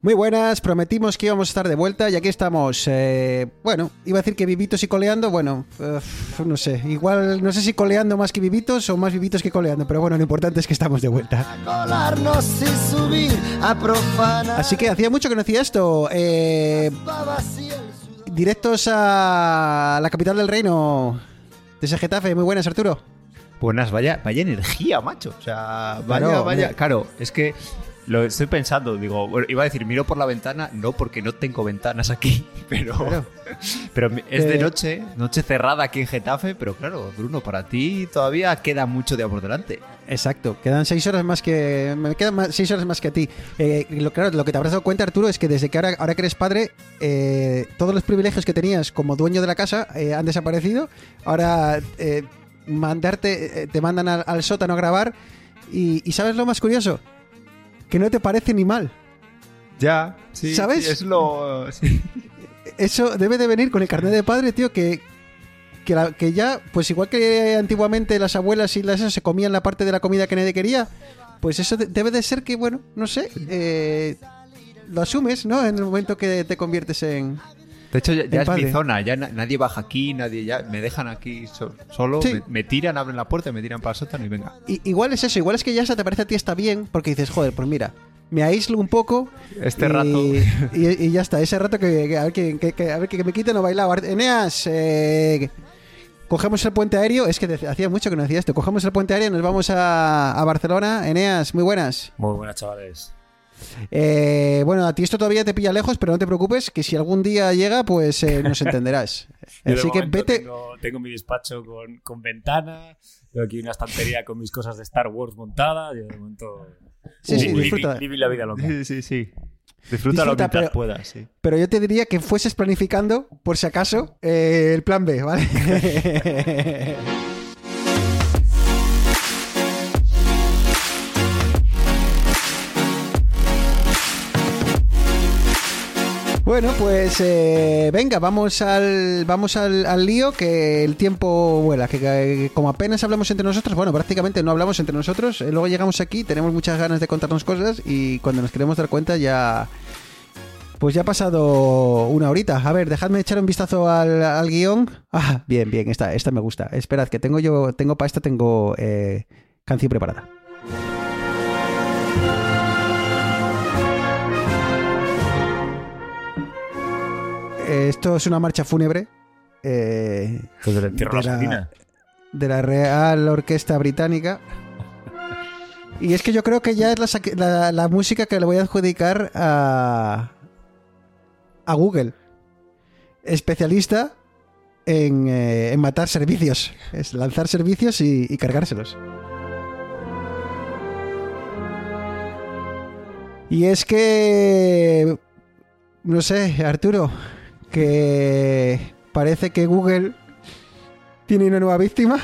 Muy buenas, prometimos que íbamos a estar de vuelta y aquí estamos. Eh, bueno, iba a decir que vivitos y coleando, bueno, no sé, igual no sé si coleando más que vivitos o más vivitos que coleando, pero bueno, lo importante es que estamos de vuelta. Colarnos y subir a profanar. Así que hacía mucho que no hacía esto. Eh, directos a la capital del reino, desde Getafe. Muy buenas, Arturo. Buenas, vaya, vaya energía, macho. O sea, vaya, Claro, vaya. Claro, es que lo estoy pensando, digo, bueno, iba a decir, miro por la ventana, no, porque no tengo ventanas aquí, pero, Claro. pero es de Eh, noche, noche cerrada aquí en Getafe, pero claro, Bruno, para ti todavía queda mucho día por delante. Exacto, quedan seis horas más que. Me quedan más- seis horas más que a ti. Eh, lo, claro, lo que te habrás dado cuenta, Arturo, es que desde que ahora, ahora que eres padre, eh, todos los privilegios que tenías como dueño de la casa eh, han desaparecido. Ahora mandarte, te mandan al, al sótano a grabar. Y, y ¿sabes lo más curioso? Que no te parece ni mal. Ya, sí. ¿Sabes? sí, es lo. sí. Eso debe de venir con el carnet de padre, tío, que, que, la- que ya, pues igual que antiguamente las abuelas y las esas se comían la parte de la comida que nadie quería, pues eso de- debe de ser que, bueno, no sé, eh, lo asumes, ¿no? En el momento que te conviertes en... De hecho, ya, es padre. mi zona, ya na- nadie baja aquí, nadie ya. Me dejan aquí so- solo, Sí. me, me tiran, abren la puerta, me tiran para el sótano y venga. Igual es eso, igual es que ya esa te parece a ti está bien, porque dices, joder, pues mira, me aíslo un poco. Este y, rato. Y, y ya está, ese rato que, que- a ver que, a ver que me quiten o bailaba. Eneas, eh, cogemos el puente aéreo, es que hacía mucho que no hacía esto, cogemos el puente aéreo y nos vamos a, a Barcelona. Eneas, muy buenas. Muy buenas, chavales. Eh, bueno, a ti esto todavía te pilla lejos, pero no te preocupes, que si algún día llega, pues eh, nos entenderás. Así que vete... Tengo, tengo mi despacho con, con ventana, tengo aquí una estantería con mis cosas de Star Wars montada. Yo de momento. Sí, sí, living- disfruta. living la vida loca. Sí, sí, sí. Disfrútalo Disfruta, mientras pero- puedas, sí. Pero yo te diría que fueses planificando, por si acaso, eh, el plan B, ¿vale? Bueno, pues eh, venga, vamos al vamos al, al lío, que el tiempo vuela, que, como apenas hablamos entre nosotros, bueno, prácticamente no hablamos entre nosotros, eh, luego llegamos aquí, tenemos muchas ganas de contarnos cosas y cuando nos queremos dar cuenta ya pues ya ha pasado una horita. A ver, dejadme echar un vistazo al, al guion. Ah, bien, bien, esta, esta me gusta. Esperad, que tengo yo, tengo para esta, tengo eh, canción preparada. Esto es una marcha fúnebre. eh, Pues de la de Real Orquesta Británica. Y es que yo creo que ya es la, saque- la- la música que le voy a adjudicar a, a Google. Especialista en, eh, en matar servicios. Es lanzar servicios y, y cargárselos. Y es que... No sé, Arturo. Que parece que Google tiene una nueva víctima.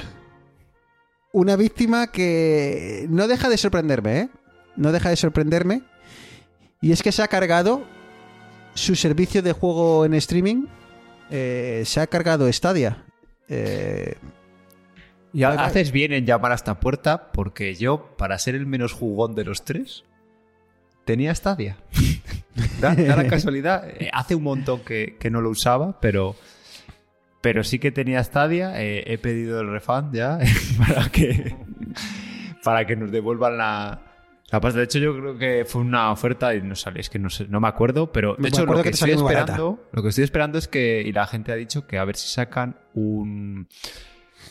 Una víctima que no deja de sorprenderme, ¿eh? No deja de sorprenderme. Y es que se ha cargado su servicio de juego en streaming. eh, se ha cargado Stadia. Eh, Y haces bien en llamar a esta puerta porque yo, para ser el menos jugón de los tres, tenía Stadia. da, da la casualidad. eh, hace un montón que, que no lo usaba, pero, pero sí que tenía Stadia. eh, he pedido el refund ya para que, para que nos devuelvan la, la pasta. De hecho, yo creo que fue una oferta y no sale, es que no sé, no me acuerdo, pero de Me hecho acuerdo lo que que, estoy esperando, lo que estoy esperando es que, y la gente ha dicho que a ver si sacan un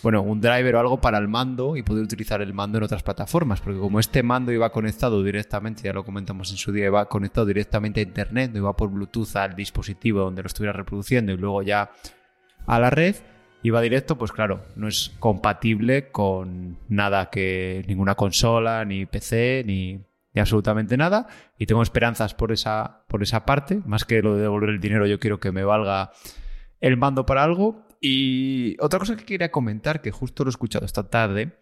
bueno, un driver o algo para el mando y poder utilizar el mando en otras plataformas, porque como este mando iba conectado directamente, ya lo comentamos en su día, iba conectado directamente a internet, no iba por Bluetooth al dispositivo donde lo estuviera reproduciendo y luego ya a la red, iba directo, pues claro, no es compatible con nada que ninguna consola, ni PC, ni, absolutamente nada. Y tengo esperanzas por esa, por esa parte. Más que lo de devolver el dinero, yo quiero que me valga el mando para algo. Y otra cosa que quería comentar, que justo lo he escuchado esta tarde,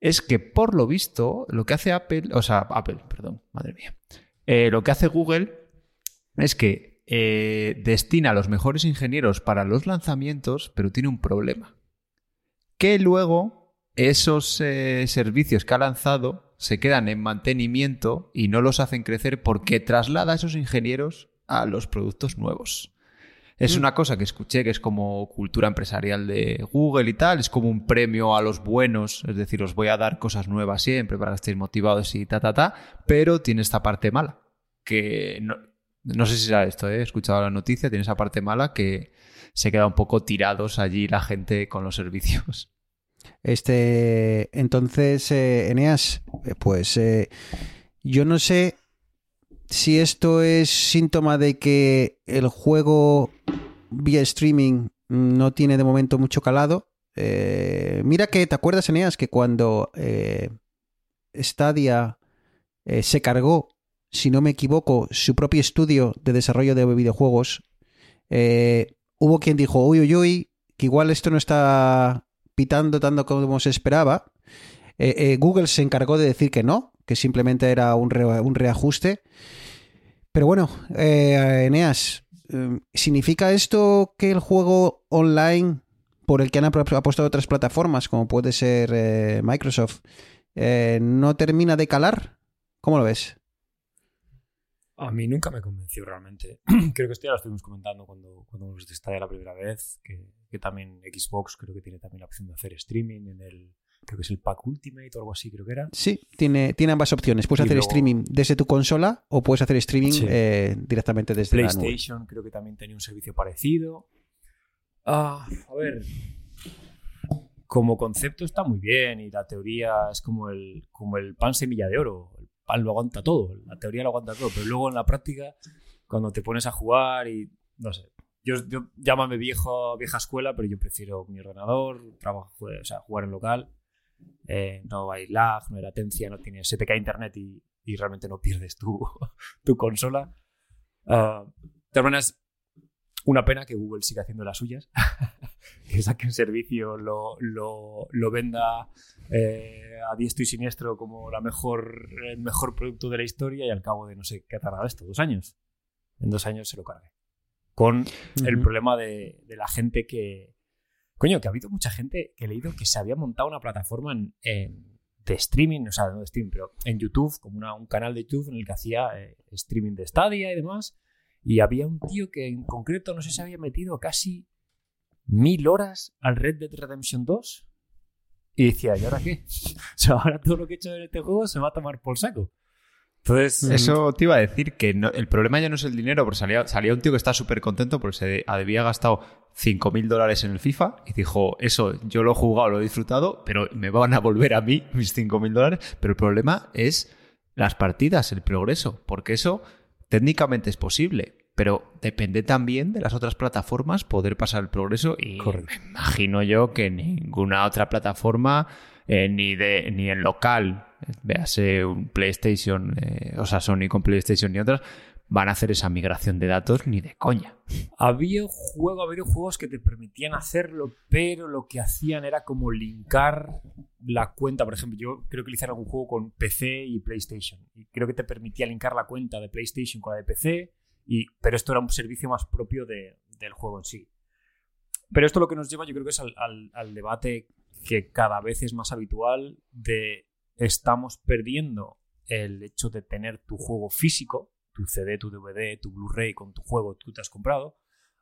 es que por lo visto, lo que hace Apple, o sea, Apple, perdón, madre mía, eh, lo que hace Google es que eh, destina a los mejores ingenieros para los lanzamientos, pero tiene un problema. Que luego esos eh, servicios que ha lanzado se quedan en mantenimiento y no los hacen crecer porque traslada a esos ingenieros a los productos nuevos. Es una cosa que escuché que es como cultura empresarial de Google y tal, es como un premio a los buenos, es decir, os voy a dar cosas nuevas siempre para que estéis motivados y ta, ta, ta, pero tiene esta parte mala, que no, no sé si será esto, ¿eh? he escuchado la noticia, tiene esa parte mala que se queda un poco tirados allí la gente con los servicios. Este, entonces, eh, Eneas, eh, pues eh, yo no sé si esto es síntoma de que el juego vía streaming no tiene de momento mucho calado. Eh, mira que, ¿te acuerdas, Eneas, que cuando eh, Stadia eh, se cargó, si no me equivoco, su propio estudio de desarrollo de videojuegos, hubo quien dijo, uy, uy, uy, que igual esto no está pitando tanto como se esperaba. Google se encargó de decir que no, que simplemente era un, un reajuste. Pero bueno, Eneas, ¿significa esto que el juego online por el que han ap- apostado otras plataformas, como puede ser eh, Microsoft, eh, no termina de calar? ¿Cómo lo ves? A mí nunca me convenció realmente. creo que esto ya lo estuvimos comentando cuando, cuando nos Stadia la primera vez, que, que también Xbox creo que tiene también la opción de hacer streaming en el, creo que es el pack Ultimate o algo así, creo que era. Sí, tiene, tiene ambas opciones. Puedes Y hacer luego- streaming desde tu consola o puedes hacer streaming Sí. eh, directamente desde la nube. PlayStation creo que también tenía un servicio parecido. Ah, a ver. Como concepto está muy bien y la teoría es como el, como el pan semilla de oro. El pan lo aguanta todo, la teoría lo aguanta todo, pero luego en la práctica, cuando te pones a jugar y no sé. Yo, yo llámame viejo, vieja escuela, pero yo prefiero mi ordenador, trabajo, o sea, jugar en local. Eh, no hay lag, no hay latencia, no tienes, se te cae internet y, y realmente no pierdes tu, tu consola. Ah, de todas maneras, una pena que Google siga haciendo las suyas. que saque un servicio, lo, lo, lo venda eh, a diestro y siniestro como la mejor, el mejor producto de la historia y al cabo de no sé qué ha tardado esto, dos años. En dos años se lo cargue. Con el problema de, de la gente que. Coño, que ha habido mucha gente que he leído que se había montado una plataforma en, de streaming, o sea, no de streaming, pero en YouTube, como un canal de YouTube en el que hacía eh, streaming de Stadia y demás. Y había un tío que en concreto, no sé si había metido casi mil horas al Red Dead Redemption 2. Y decía, ¿y ahora qué? O sea, ahora todo lo que he hecho en este juego se va a tomar por saco. Entonces, Eso te iba a decir que no- el problema ya no es el dinero, porque salía, salía un tío que está súper contento porque se había gastado 5.000 dólares en el FIFA y dijo, eso yo lo he jugado, lo he disfrutado, pero me van a volver a mí mis 5.000 dólares. Pero el problema es las partidas, el progreso, porque eso técnicamente es posible, pero depende también de las otras plataformas poder pasar el progreso y Correcto. me imagino yo que ninguna otra plataforma, eh, ni, de, ni en local, véase un PlayStation, eh, o sea, Sony con PlayStation ni otras, van a hacer esa migración de datos ni de coña. Había juego, había juegos que te permitían hacerlo, pero lo que hacían era como linkar la cuenta. Por ejemplo, yo creo que le hicieron algún juego con PC y PlayStation. Y creo que te permitía linkar la cuenta de PlayStation con la de PC. Y, pero esto era un servicio más propio de- del juego en sí. Pero esto lo que nos lleva, yo creo que es al- al debate que cada vez es más habitual de estamos perdiendo el hecho de tener tu juego físico, tu CD, tu DVD, tu Blu-ray con tu juego que tú te has comprado,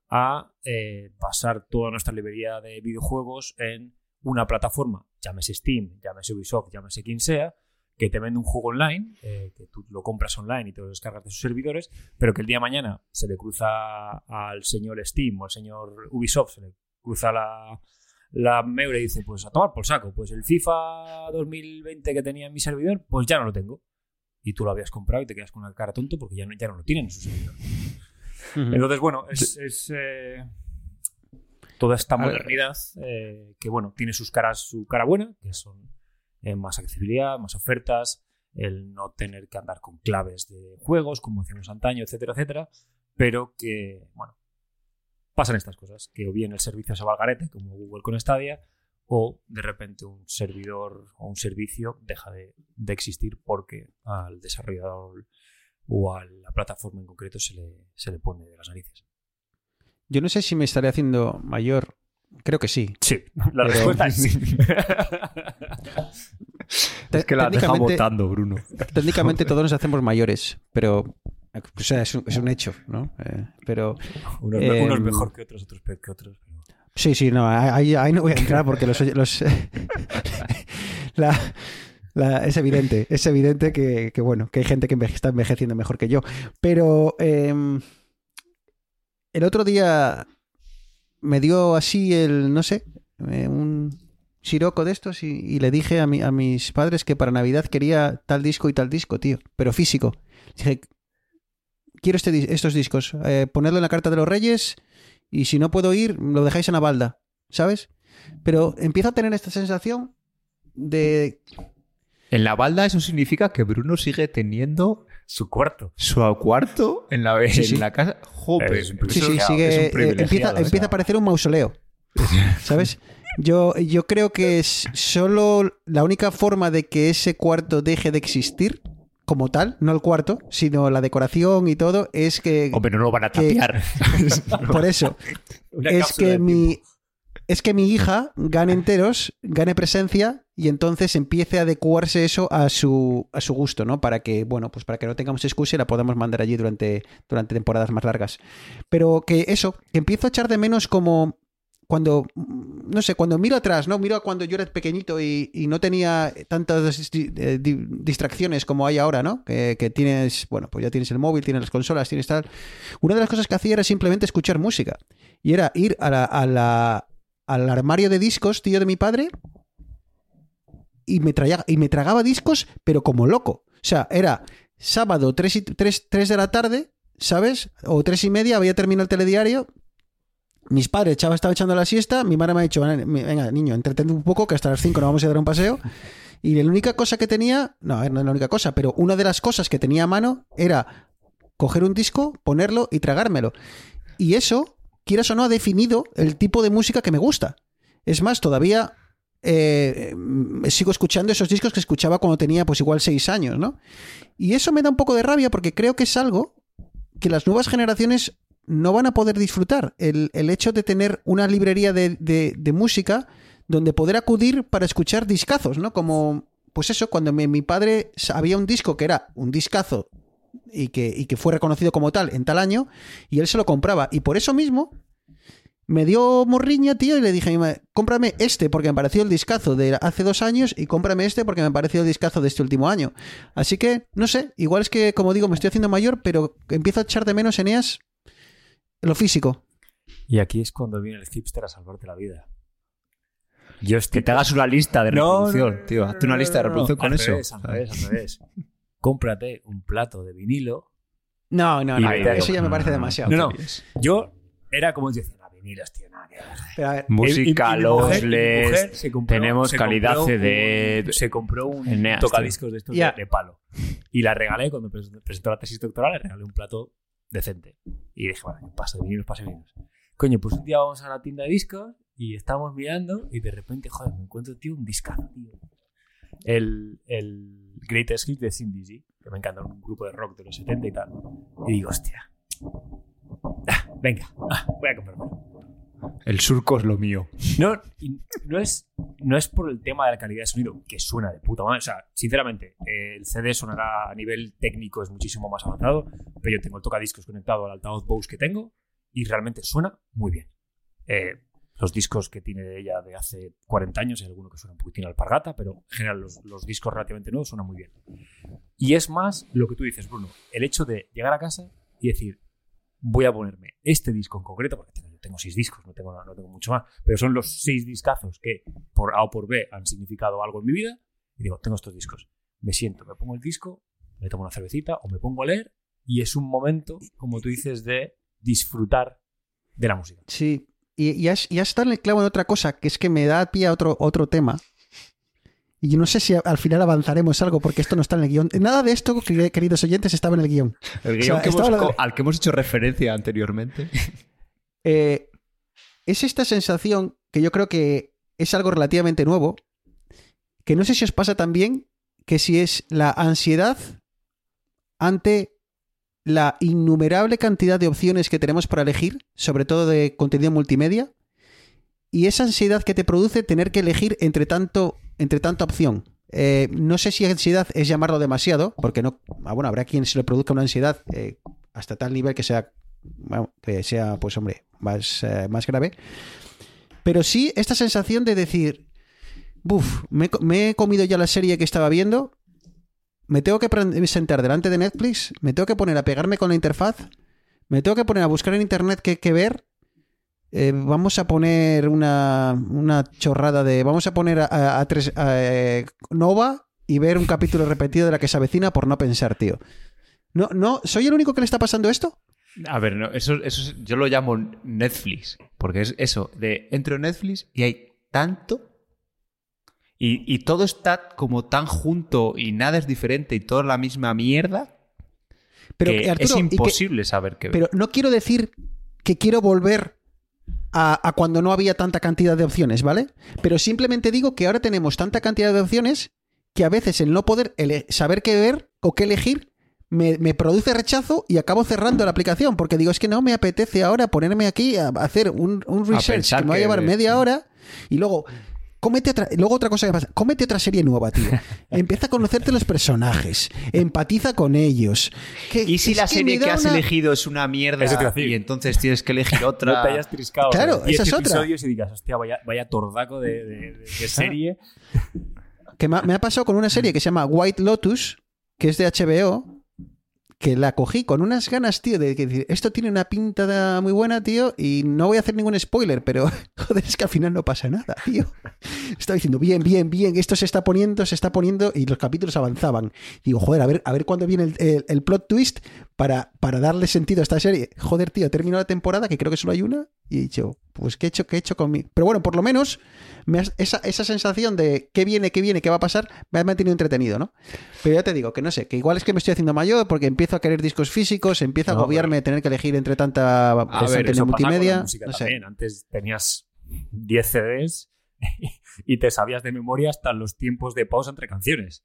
a eh, pasar toda nuestra librería de videojuegos en una plataforma, llámese Steam, llámese Ubisoft, llámese quien sea, que te vende un juego online, eh, que tú lo compras online y te lo descargas de sus servidores, pero que el día de mañana se le cruza al señor Steam o al señor Ubisoft, se le cruza la, la Meure dice, pues a tomar por saco, pues el FIFA 2020 que tenía en mi servidor, pues ya no lo tengo. Y tú lo habías comprado y te quedas con una cara tonto porque ya no, ya no lo tienen en su servidor. Entonces, bueno, es, es, eh, toda esta modernidad eh, que, bueno, tiene sus caras, su cara buena, que son eh, más accesibilidad, más ofertas, el no tener que andar con claves de juegos, como hacíamos antaño, etcétera, etcétera, pero que, bueno, pasan estas cosas, que o bien el servicio se va al garete, como Google con Stadia, o de repente un servidor o un servicio deja de, de existir porque al desarrollador o a la plataforma en concreto se le, se le pone de las narices. Yo no sé si me estaré haciendo mayor. Creo que sí. Sí, la Pero- respuesta es sí. Es que la Técnicamente- votando, Bruno. Técnicamente todos nos hacemos mayores, pero. O sea, es un, es un hecho, ¿no? Eh, pero. unos, Eh, unos mejor que otros, otros peor que otros. Sí, sí, no, ahí, ahí no voy a entrar porque los. los la- la- es evidente, es evidente que, que, bueno, que hay gente que está envejeciendo mejor que yo. Pero em, el otro día me dio así el, no sé, eh, un siroco de estos y, y le dije a, mi- a mis padres que para Navidad quería tal disco y tal disco, tío, pero físico. Dije, quiero este, dis- estos discos, eh, ponerlo en la carta de los reyes y si no puedo ir, lo dejáis en la balda, ¿sabes? Pero empiezo a tener esta sensación de... En la balda eso significa que Bruno sigue teniendo Su cuarto. su cuarto en la, Sí, sí. en la casa. Jope. Es un Sí, sí, sigue... es un eh, privilegiado, empieza, o sea. empieza a parecer un mausoleo, ¿sabes? Yo, yo creo que es solo la única forma de que ese cuarto deje de existir como tal, no el cuarto, sino la decoración y todo, es que... Hombre, no lo van a que- tapiar. Por eso, es que mi es que mi hija gane enteros, gane presencia y entonces empiece a adecuarse eso a su, a su gusto, ¿no? Para que, bueno, pues para que no tengamos excusa y la podamos mandar allí durante, durante temporadas más largas. Pero que eso, que empiezo a echar de menos como cuando, no sé, cuando miro atrás, ¿no? Miro a cuando yo era pequeñito y, y no tenía tantas eh, di- distracciones como hay ahora, ¿no? Que, tienes, bueno, pues ya tienes el móvil, tienes las consolas, tienes tal. Una de las cosas que hacía era simplemente escuchar música. Y era ir a la, al armario de discos, tío, de mi padre, y me, y me tragaba discos, pero como loco. O sea, era sábado 3, y, 3, de la tarde, ¿sabes? O 3 y media, había terminado el telediario. Mis padres echaba, estaba echando la siesta. Mi madre me ha dicho, venga, niño, entretente un poco, que hasta las 5 nos vamos a dar un paseo. Y la única cosa que tenía, no, a ver, no es la única cosa, pero una de las cosas que tenía a mano era coger un disco, ponerlo y tragármelo. Y eso, quieras o no, ha definido el tipo de música que me gusta. Es más, todavía eh, eh, sigo escuchando esos discos que escuchaba cuando tenía pues igual seis años, ¿no? Y eso me da un poco de rabia porque creo que es algo que las nuevas generaciones no van a poder disfrutar. El, el hecho de tener una librería de, de- música donde poder acudir para escuchar discazos, ¿no? Como, pues eso, cuando mi, padre había un disco que era un discazo y que, y que fue reconocido como tal en tal año, y él se lo compraba. Y por eso mismo me dio morriña, tío, y le dije a cómprame este porque me pareció el discazo de hace dos años y cómprame este porque me pareció el discazo de este último año. Así que, no sé, igual es que, como digo, me estoy haciendo mayor, pero empiezo a echar de menos, Eneas, lo físico. Y aquí es cuando viene el hipster a salvarte la vida. Yo Que estoy te hagas una lista de no, reproducción, no, tío. Hazte una lista de no, no. reproducción con Al eso. revés, al revés, al revés. Cómprate un plato de vinilo. No, no, no, eso ya me parece demasiado. No, no. Yo era como decía, no, vinilos, tío, nada que ver". Pero, a ver, Música, los LEDs. tenemos se calidad compró CD. un- se compró un Eneas, tocadiscos de estos de, de palo. Y la regalé cuando pres- presentó la tesis doctoral, le regalé un plato decente. Y dije, bueno, paso de vinilos, paso de vinilos. Coño, pues un día vamos a la tienda de discos y estábamos mirando y de repente, joder, me encuentro, tío, un discazo, tío. El, el Greatest Hits de Cindy G, que me encanta, un grupo de rock de los 70 y tal. Y digo, hostia. Ah, venga, ah, voy a comprarlo. El surco es lo mío. No, no, es, no es por el tema de la calidad de sonido, que suena de puta madre. O sea, sinceramente, eh, el CD sonará a nivel técnico, es muchísimo más avanzado, pero yo tengo el tocadiscos conectado al altavoz Bose que tengo y realmente suena muy bien. Eh, los discos que tiene ella de hace 40 años, hay alguno que suena un poquitín alpargata, pero en general los, los discos relativamente nuevos suenan muy bien. Y es más lo que tú dices, Bruno, el hecho de llegar a casa y decir, voy a ponerme este disco en concreto, porque tengo, seis discos, no tengo, no tengo mucho más, pero son los seis discazos que por A o por B han significado algo en mi vida, y digo, tengo estos discos. Me siento, me pongo el disco, me tomo una cervecita o me pongo a leer, y es un momento, como tú dices, de disfrutar de la música. Sí, y, y has, y has estado en el clavo en otra cosa, que es que me da pie a otro, otro tema. Y yo no sé si al final avanzaremos algo porque esto no está en el guion. Nada de esto, quer- queridos oyentes, estaba en el guion. El O guion sea, que hemos co- al que hemos hecho referencia anteriormente. Eh, es esta sensación que yo creo que es algo relativamente nuevo, que no sé si os pasa también, que si es la ansiedad ante la innumerable cantidad de opciones que tenemos para elegir, sobre todo de contenido multimedia, y esa ansiedad que te produce tener que elegir entre tanto, entre tanta opción. Eh, no sé si ansiedad es llamarlo demasiado, porque no, ah, bueno, habrá quien se le produzca una ansiedad eh, hasta tal nivel que sea, bueno, que sea, pues hombre, más, eh, más grave. Pero sí esta sensación de decir, buf, me, he comido ya la serie que estaba viendo, me tengo que sentar delante de Netflix, me tengo que poner a pegarme con la interfaz, me tengo que poner a buscar en internet qué, qué ver. eh, vamos a poner una, una chorrada de. Vamos a poner a, a- a tres, a, eh, Nova y ver un capítulo repetido de la que se avecina por no pensar, tío. No, no, ¿soy el único que le está pasando esto? A ver, no, eso, eso es- yo lo llamo Netflix, porque es eso, de entro en Netflix y hay tanto y, y todo está como tan junto y nada es diferente y todo es la misma mierda Pero, que Arturo, es ¿y qué- imposible saber qué ver. Pero no quiero decir que quiero volver a, a cuando no había tanta cantidad de opciones, ¿vale? Pero simplemente digo que ahora tenemos tanta cantidad de opciones que a veces el no poder saber qué ver o qué elegir me, me produce rechazo y acabo cerrando la aplicación porque digo, es que no me apetece ahora ponerme aquí a hacer un, un research que me va a que- llevar media hora y luego... Cómete otra, luego otra cosa que pasa, cómete otra serie nueva, tío. Empieza a conocerte los personajes, empatiza con ellos. Que- ¿Y si la que serie que has una- elegido es una mierda y entonces tienes que elegir otra? No te hayas triscado Claro, ¿sabes? 10 esa es otra. episodios y digas, hostia, vaya, vaya tordaco de, de- de- de serie. que me ha, me ha pasado con una serie que se llama White Lotus, que es de HBO, que la cogí con unas ganas, tío, de que esto tiene una pinta muy buena, tío, y no voy a hacer ningún spoiler, pero joder, es que al final no pasa nada, tío. Estaba diciendo, bien, bien, bien, esto se está poniendo, se está poniendo, y los capítulos avanzaban. Digo, joder, a ver, a ver cuándo viene el- el plot twist para, para darle sentido a esta serie. Joder, tío, terminó la temporada, que creo que solo hay una, y he dicho, pues, ¿qué he hecho, qué he hecho con mi...? Pero bueno, por lo menos me has- esa, esa sensación de qué viene, qué viene, qué va a pasar, me ha mantenido entretenido, ¿no? Pero ya te digo que no sé, que igual es que me estoy haciendo mayor porque empiezo a querer discos físicos, empiezo a agobiarme de tener que elegir entre tanta A ver, Eso pasa con la multimedia. música No sé. Antes tenías 10 CDs y te sabías de memoria hasta los tiempos de pausa entre canciones.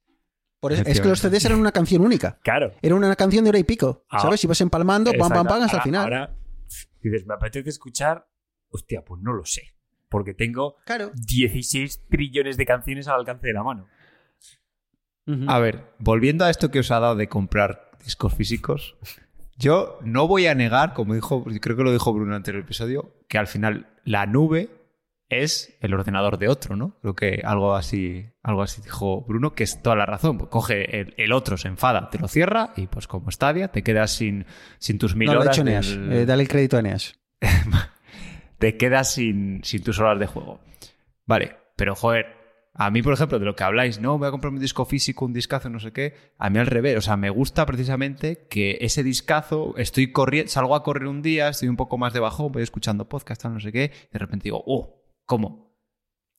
Por eso- es que los CDs eran una canción única. Claro. Era una canción de hora y pico, Ah. ¿sabes? Ibas empalmando, pam, pam, pam, hasta el Ahora- final. Ahora dices, me apetece escuchar. Hostia, pues no lo sé. Porque tengo Claro. 16 trillones de canciones al alcance de la mano. A ver, volviendo a esto que os ha dado de comprar discos físicos, yo no voy a negar, como dijo, creo que lo dijo Bruno en el anterior episodio, que al final la nube es el ordenador de otro, ¿no? Creo que algo así, algo así dijo Bruno, que es toda la razón. Pues coge el, el otro, se enfada, te lo cierra y pues como Stadia te quedas sin, sin tus mil No, horas. hecho Eneas. del- Eh, dale el crédito a Eneas. te quedas sin, sin tus horas de juego. Vale, pero joder, a mí, por ejemplo, de lo que habláis, no, voy a comprar un disco físico, un discazo, no sé qué, a mí al revés, o sea, me gusta precisamente que ese discazo, estoy corriendo, salgo a correr un día, estoy un poco más de bajón, voy escuchando podcast, no sé qué, y de repente digo, oh, ¿cómo?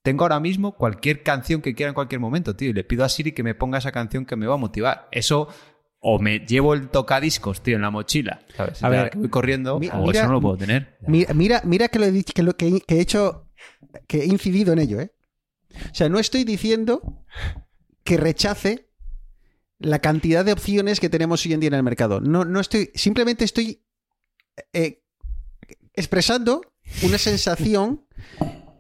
Tengo ahora mismo cualquier canción que quiera en cualquier momento, tío, y le pido a Siri que me ponga esa canción que me va a motivar. Eso, o me llevo el tocadiscos, tío, en la mochila, ¿sabes? A ver, que voy corriendo, mi- o mira- eso no lo puedo tener. Mira, mira, mira que, lo he dicho, que, lo, que, que he hecho, que he incidido en ello, ¿eh? O sea, no estoy diciendo que rechace la cantidad de opciones que tenemos hoy en día en el mercado. No, no estoy, simplemente estoy eh, expresando una sensación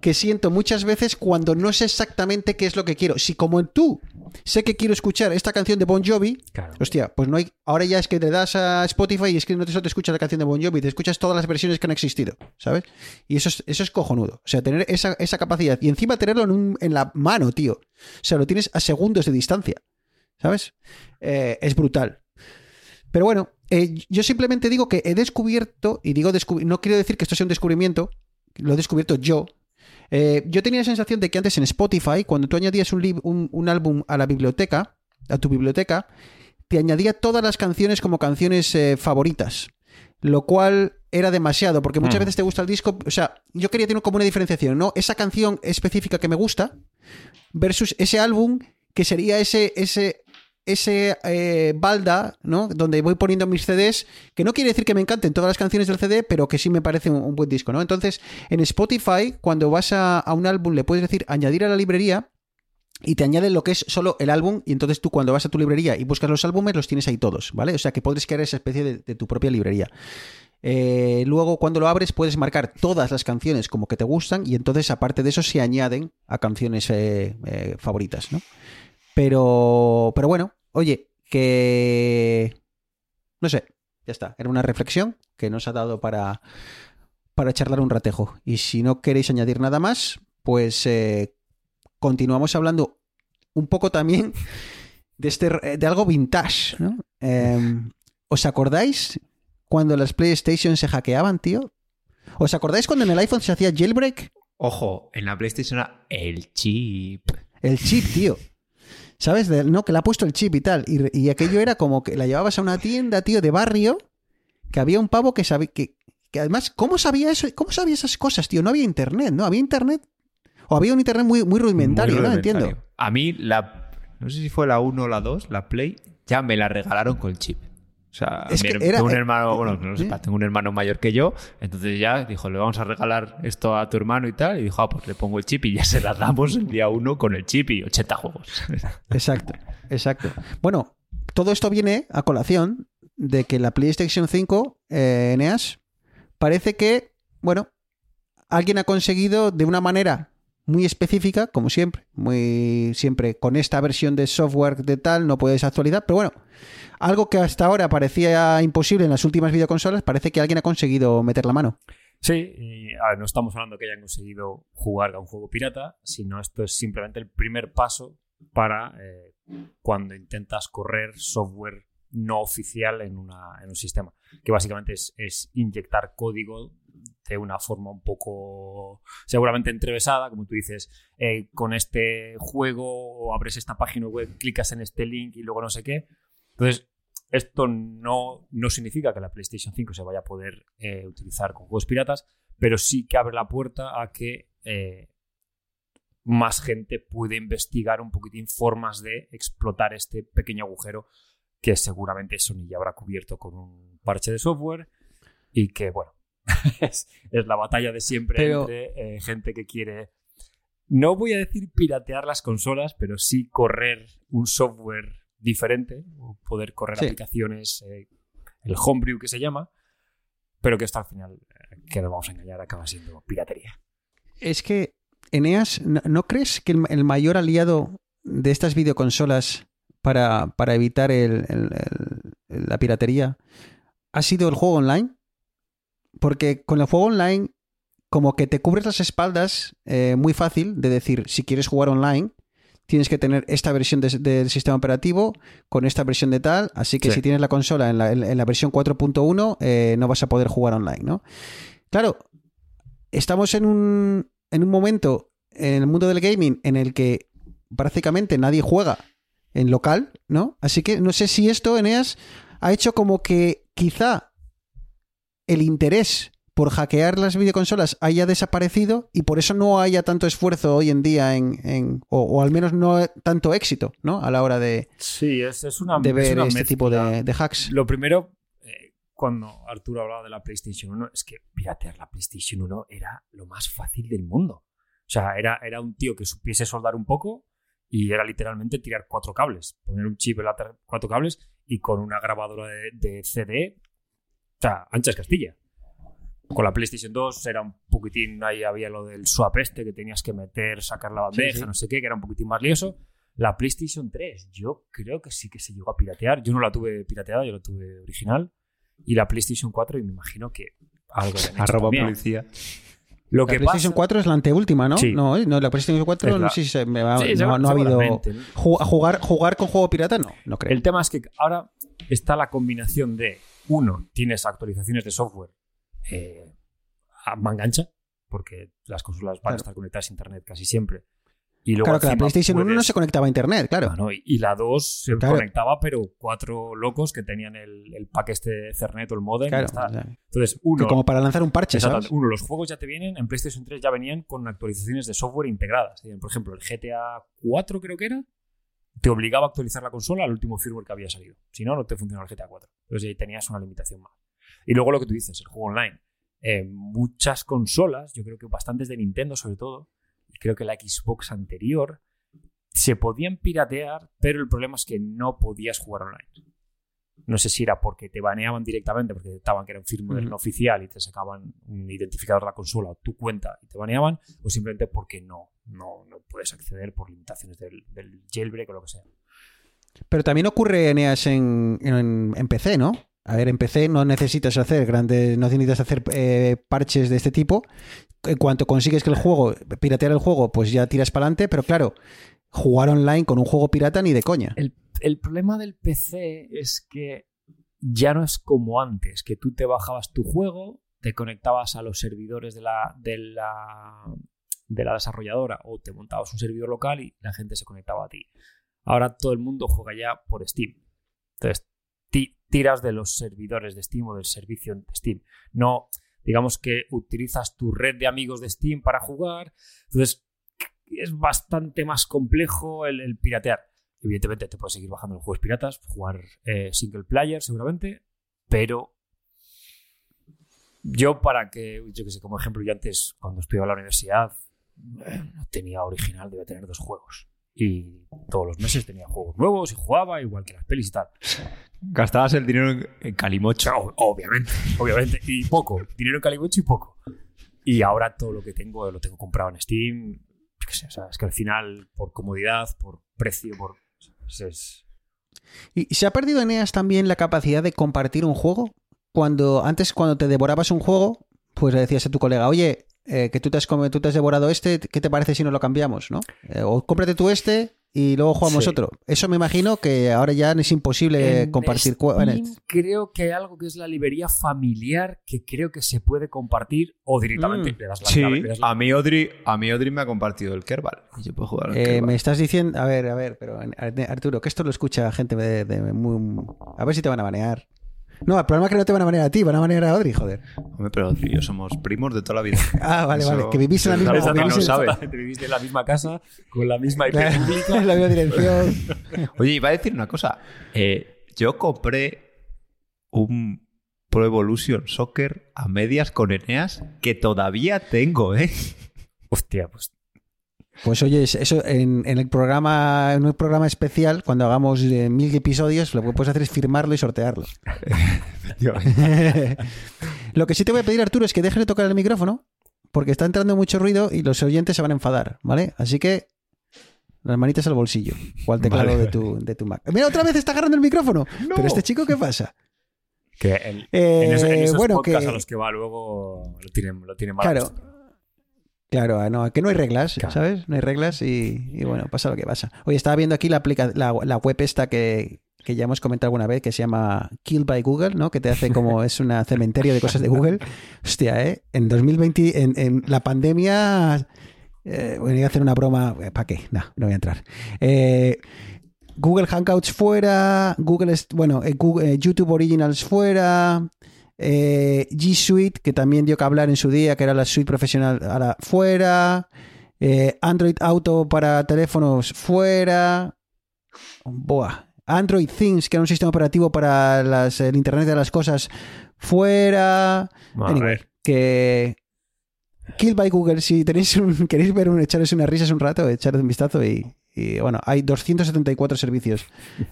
que siento muchas veces cuando no sé exactamente qué es lo que quiero. Si como tú sé que quiero escuchar esta canción de Bon Jovi, Claro. Hostia, pues no hay. Ahora ya es que te das a Spotify y es que no te solo te escuchas la canción de Bon Jovi, te escuchas todas las versiones que han existido, ¿sabes? Y eso es, eso es cojonudo. O sea, tener esa, esa capacidad y encima tenerlo en, un- en la mano, tío. O sea, lo tienes a segundos de distancia, ¿sabes? Eh, es brutal. Pero bueno, eh, yo simplemente digo que he descubierto, y digo descubri- no quiero decir que esto sea un descubrimiento, lo he descubierto yo. Eh, yo tenía la sensación de que antes en Spotify, cuando tú añadías un, lib- un- un álbum a la biblioteca, a tu biblioteca, te añadía todas las canciones como canciones eh, favoritas. Lo cual era demasiado, porque muchas Hmm. veces te gusta el disco. O sea, yo quería tener como una diferenciación, ¿no? Esa canción específica que me gusta, versus ese álbum que sería ese, ese, ese eh, balda, ¿no? Donde voy poniendo mis CDs, que no quiere decir que me encanten todas las canciones del CD, pero que sí me parece un, buen disco, ¿no? Entonces, en Spotify, cuando vas a, un álbum, le puedes decir añadir a la librería y te añade lo que es solo el álbum y entonces tú cuando vas a tu librería y buscas los álbumes los tienes ahí todos, ¿vale? O sea que puedes crear esa especie de, de tu propia librería. Eh, luego cuando lo abres puedes marcar todas las canciones como que te gustan y entonces aparte de eso se añaden a canciones eh, eh, favoritas, ¿no? Pero, pero bueno, oye, que... No sé, ya está. Era una reflexión que nos ha dado para, para charlar un ratejo. Y si no queréis añadir nada más, pues eh, continuamos hablando un poco también de, este, de algo vintage, ¿no? Eh, ¿Os acordáis cuando las PlayStation se hackeaban, tío? ¿Os acordáis cuando en el iPhone se hacía jailbreak? Ojo, en la PlayStation era el chip. El chip, tío. ¿Sabes? De- no, que le ha puesto el chip y tal. Y, y aquello era como que la llevabas a una tienda, tío, de barrio, que había un pavo que sabía que, que además, ¿cómo sabía eso? ¿Cómo sabía esas cosas, tío? No había internet, ¿no? Había internet. O había un internet muy, muy rudimentario, Muy ¿no? Entiendo. A mí, la, no sé si fue la 1 o la 2, la Play, ya me la regalaron con el chip. O sea, Es mi que her- era- tengo un eh, hermano, bueno, no lo ¿sí? sepa, tengo un hermano mayor que yo, entonces ya dijo, le vamos a regalar esto a tu hermano y tal, y dijo, ah, pues le pongo el chip y ya se la damos el día 1 con el chip y 80 juegos. Exacto, exacto. Bueno, todo esto viene a colación de que la PlayStation 5, eh, Eneas, parece que, bueno, alguien ha conseguido de una manera muy específica, como siempre, muy siempre con esta versión de software de tal, no puedes actualizar, pero bueno, algo que hasta ahora parecía imposible en las últimas videoconsolas, parece que alguien ha conseguido meter la mano. Sí, no estamos hablando que hayan conseguido jugar a un juego pirata, sino esto es simplemente el primer paso para eh, cuando intentas correr software no oficial en, una, en un sistema, que básicamente es inyectar código de una forma un poco seguramente entrevesada, como tú dices, eh, con este juego o abres esta página web, clicas en este link y luego no sé qué. Entonces, esto no, no significa que la PlayStation 5 se vaya a poder eh, utilizar con juegos piratas, pero sí que abre la puerta a que eh, más gente puede investigar un poquitín formas de explotar este pequeño agujero que seguramente Sony ya habrá cubierto con un parche de software y que, bueno, es, es la batalla de siempre Pero- entre eh, gente que quiere, no voy a decir piratear las consolas, pero sí correr un software diferente, o poder correr Sí. aplicaciones, eh, el homebrew que se llama, pero que esto al final, eh, que nos vamos a engañar, acaba siendo piratería. Es que, Eneas, ¿no, no crees que el, el mayor aliado de estas videoconsolas para, para evitar el- el- el- la piratería ha sido el juego online? Porque con el juego online, como que te cubres las espaldas eh, muy fácil de decir, si quieres jugar online, tienes que tener esta versión de- del sistema operativo con esta versión de tal, así que Sí. si tienes la consola en la, en- en la versión 4.1 eh, no vas a poder jugar online, ¿no? Claro, estamos en un, en un momento en el mundo del gaming en el que prácticamente nadie juega en local, ¿no? Así que no sé si esto, Eneas, ha hecho como que quizá el interés por hackear las videoconsolas haya desaparecido y por eso no haya tanto esfuerzo hoy en día en, en- o, o al menos no tanto éxito, ¿no? A la hora de, Sí, es, es una, de es ver una este tipo de, de hacks. Lo primero, eh, cuando Arturo hablaba de la PlayStation 1, es que piratear la PlayStation 1 era lo más fácil del mundo. O sea, era, era un tío que supiese soldar un poco y era literalmente tirar cuatro cables, poner un chip en la cuatro cables y con una grabadora de, de CD, o sea, ancha es Castilla. Con la PlayStation 2 era un poquitín, ahí había lo del swap este que tenías que meter, sacar la bandeja, sí. no sé qué, que era un poquitín más lioso. La PlayStation 3, yo creo que sí que se llegó a piratear. Yo no la tuve pirateada, yo la tuve original. Y la PlayStation 4, y me imagino que algo de Arroba policía. Lo La que PlayStation pasa, 4 es la anteúltima, ¿no? Sí. No, ¿eh? no, la PlayStation 4 Es la- no sé si se me va- Sí, no, no ha habido... Jugar, jugar con juego pirata, no, no creo. El tema es que ahora está la combinación de, uno, tienes actualizaciones de software eh, a manga ancha, porque las consolas van Claro. a estar conectadas a internet casi siempre. Y luego Claro que la PlayStation 1 no se conectaba a internet, claro. Bueno, y, y la 2 se Claro. conectaba, pero cuatro locos que tenían el, el pack este Cernet o el modem. Claro, está. Entonces, que uno, como para lanzar un parche, ¿sabes? Uno, los juegos ya te vienen, en PlayStation 3 ya venían con actualizaciones de software integradas. Por ejemplo, el GTA 4 creo que era, te obligaba a actualizar la consola al último firmware que había salido. Si no, no te funcionaba el GTA 4. Entonces ahí tenías una limitación más. Y luego lo que tú dices, el juego online. Eh, muchas consolas, yo creo que bastantes de Nintendo sobre todo, y creo que la Xbox anterior, se podían piratear, pero el problema es que no podías jugar online. No sé si era porque te baneaban directamente, porque detectaban que era un firmware Ujú. no oficial y te sacaban un identificador de la consola o tu cuenta y te baneaban, o simplemente porque no, no, no puedes acceder por limitaciones del, del jailbreak o lo que sea. Pero también ocurre, Eneas, en, en, en PC, ¿no? A ver, en PC no necesitas hacer grandes, no necesitas hacer eh, parches de este tipo. En cuanto consigues que el juego, piratear el juego, pues ya tiras para adelante, pero claro, jugar online con un juego pirata ni de coña. El, el problema del PC es que ya no es como antes, que tú te bajabas tu juego, te conectabas a los servidores de la, de la, de la desarrolladora o te montabas un servidor local y la gente se conectaba a ti. Ahora todo el mundo juega ya por Steam. Entonces, ti- tiras de los servidores de Steam o del servicio de Steam. No, digamos que utilizas tu red de amigos de Steam para jugar. Entonces, es bastante más complejo el, piratear. Evidentemente, te puedes seguir bajando los juegos piratas, jugar eh, single player seguramente, pero yo para que, yo que sé, como ejemplo, yo antes, cuando estudiaba en la universidad, no tenía original, debía tener dos juegos. Y todos los meses tenía juegos nuevos y jugaba, igual que las pelis y tal. Gastabas el dinero en, en calimocho. Obviamente, obviamente. Y poco. Dinero en Calimocho y poco. Y ahora todo lo que tengo lo tengo comprado en Steam. Sé, o sea, es que al final, por comodidad, por precio, por. es- ¿Y se ha perdido, Eneas, también la capacidad de compartir un juego? Cuando antes, cuando te devorabas un juego, pues le decías a tu colega, oye, eh, que tú te, has, come- tú te has devorado este, ¿qué te parece si nos lo cambiamos? ¿no? Eh, o cómprate tú este y luego jugamos Sí. otro. Eso me imagino que ahora ya es imposible En compartir. Steam creo que hay algo que es la librería familiar que creo que se puede compartir o directamente Mm. le das la Sí, clave, le das la- a mí, Audrey, a mí Audrey me ha compartido el Kerbal. Y yo puedo jugar al Eh, Kerbal. me estás diciendo, a ver, a ver, pero Ar- Arturo, que esto lo escucha gente de, de muy... A ver si te van a banear. No, el problema es que no te van a banear a ti, van a banear a Audrey, joder. Hombre, pero Audrey y yo somos primos de toda la vida. Ah, vale, Eso- vale, que vivís en la misma... es algo que vivís no en- la misma casa, con la misma IP pública. en la misma dirección. Oye, iba a decir una cosa. Eh, yo compré un Pro Evolution Soccer a medias con Eneas que todavía tengo, ¿eh? Hostia, pues Pues oye, eso en, en el programa, en un programa especial, cuando hagamos eh, mil episodios, lo que puedes hacer es firmarlo y sortearlo. lo que sí te voy a pedir, Arturo, es que dejes de tocar el micrófono, porque está entrando mucho ruido y los oyentes se van a enfadar, ¿vale? Así que las manitas al bolsillo, o al teclado Vale, de, tu, de tu Mac. Mira, otra vez está agarrando el micrófono. Pero este chico, ¿qué pasa? que el- Eh, en, en esos bueno, podcasts que- a los que va luego lo tienen, lo tienen mal Claro. Claro, ah, no, que no hay reglas, Claro. ¿sabes? No hay reglas y, y bueno, pasa lo que pasa. Oye, estaba viendo aquí la, aplica la, la web esta que, que ya hemos comentado alguna vez, que se llama Kill by Google, ¿no? Que te hace como es un cementerio de cosas de Google. Hostia, ¿eh? En 2020, en, en la pandemia, eh, voy a hacer una broma. ¿Para qué? No, no voy a entrar. Eh, Google Hangouts fuera, Google, bueno, eh, Google- eh, YouTube Originals fuera, eh, G Suite, que también dio que hablar en su día, que era la suite profesional, ahora fuera, eh, Android Auto para teléfonos fuera, Buah. Android Things, que era un sistema operativo para las- el Internet de las cosas, fuera. Anyway, que Kill by Google, si tenéis un- queréis ver un, echaros unas risas un rato, echarle un vistazo y, y, bueno, hay 274 servicios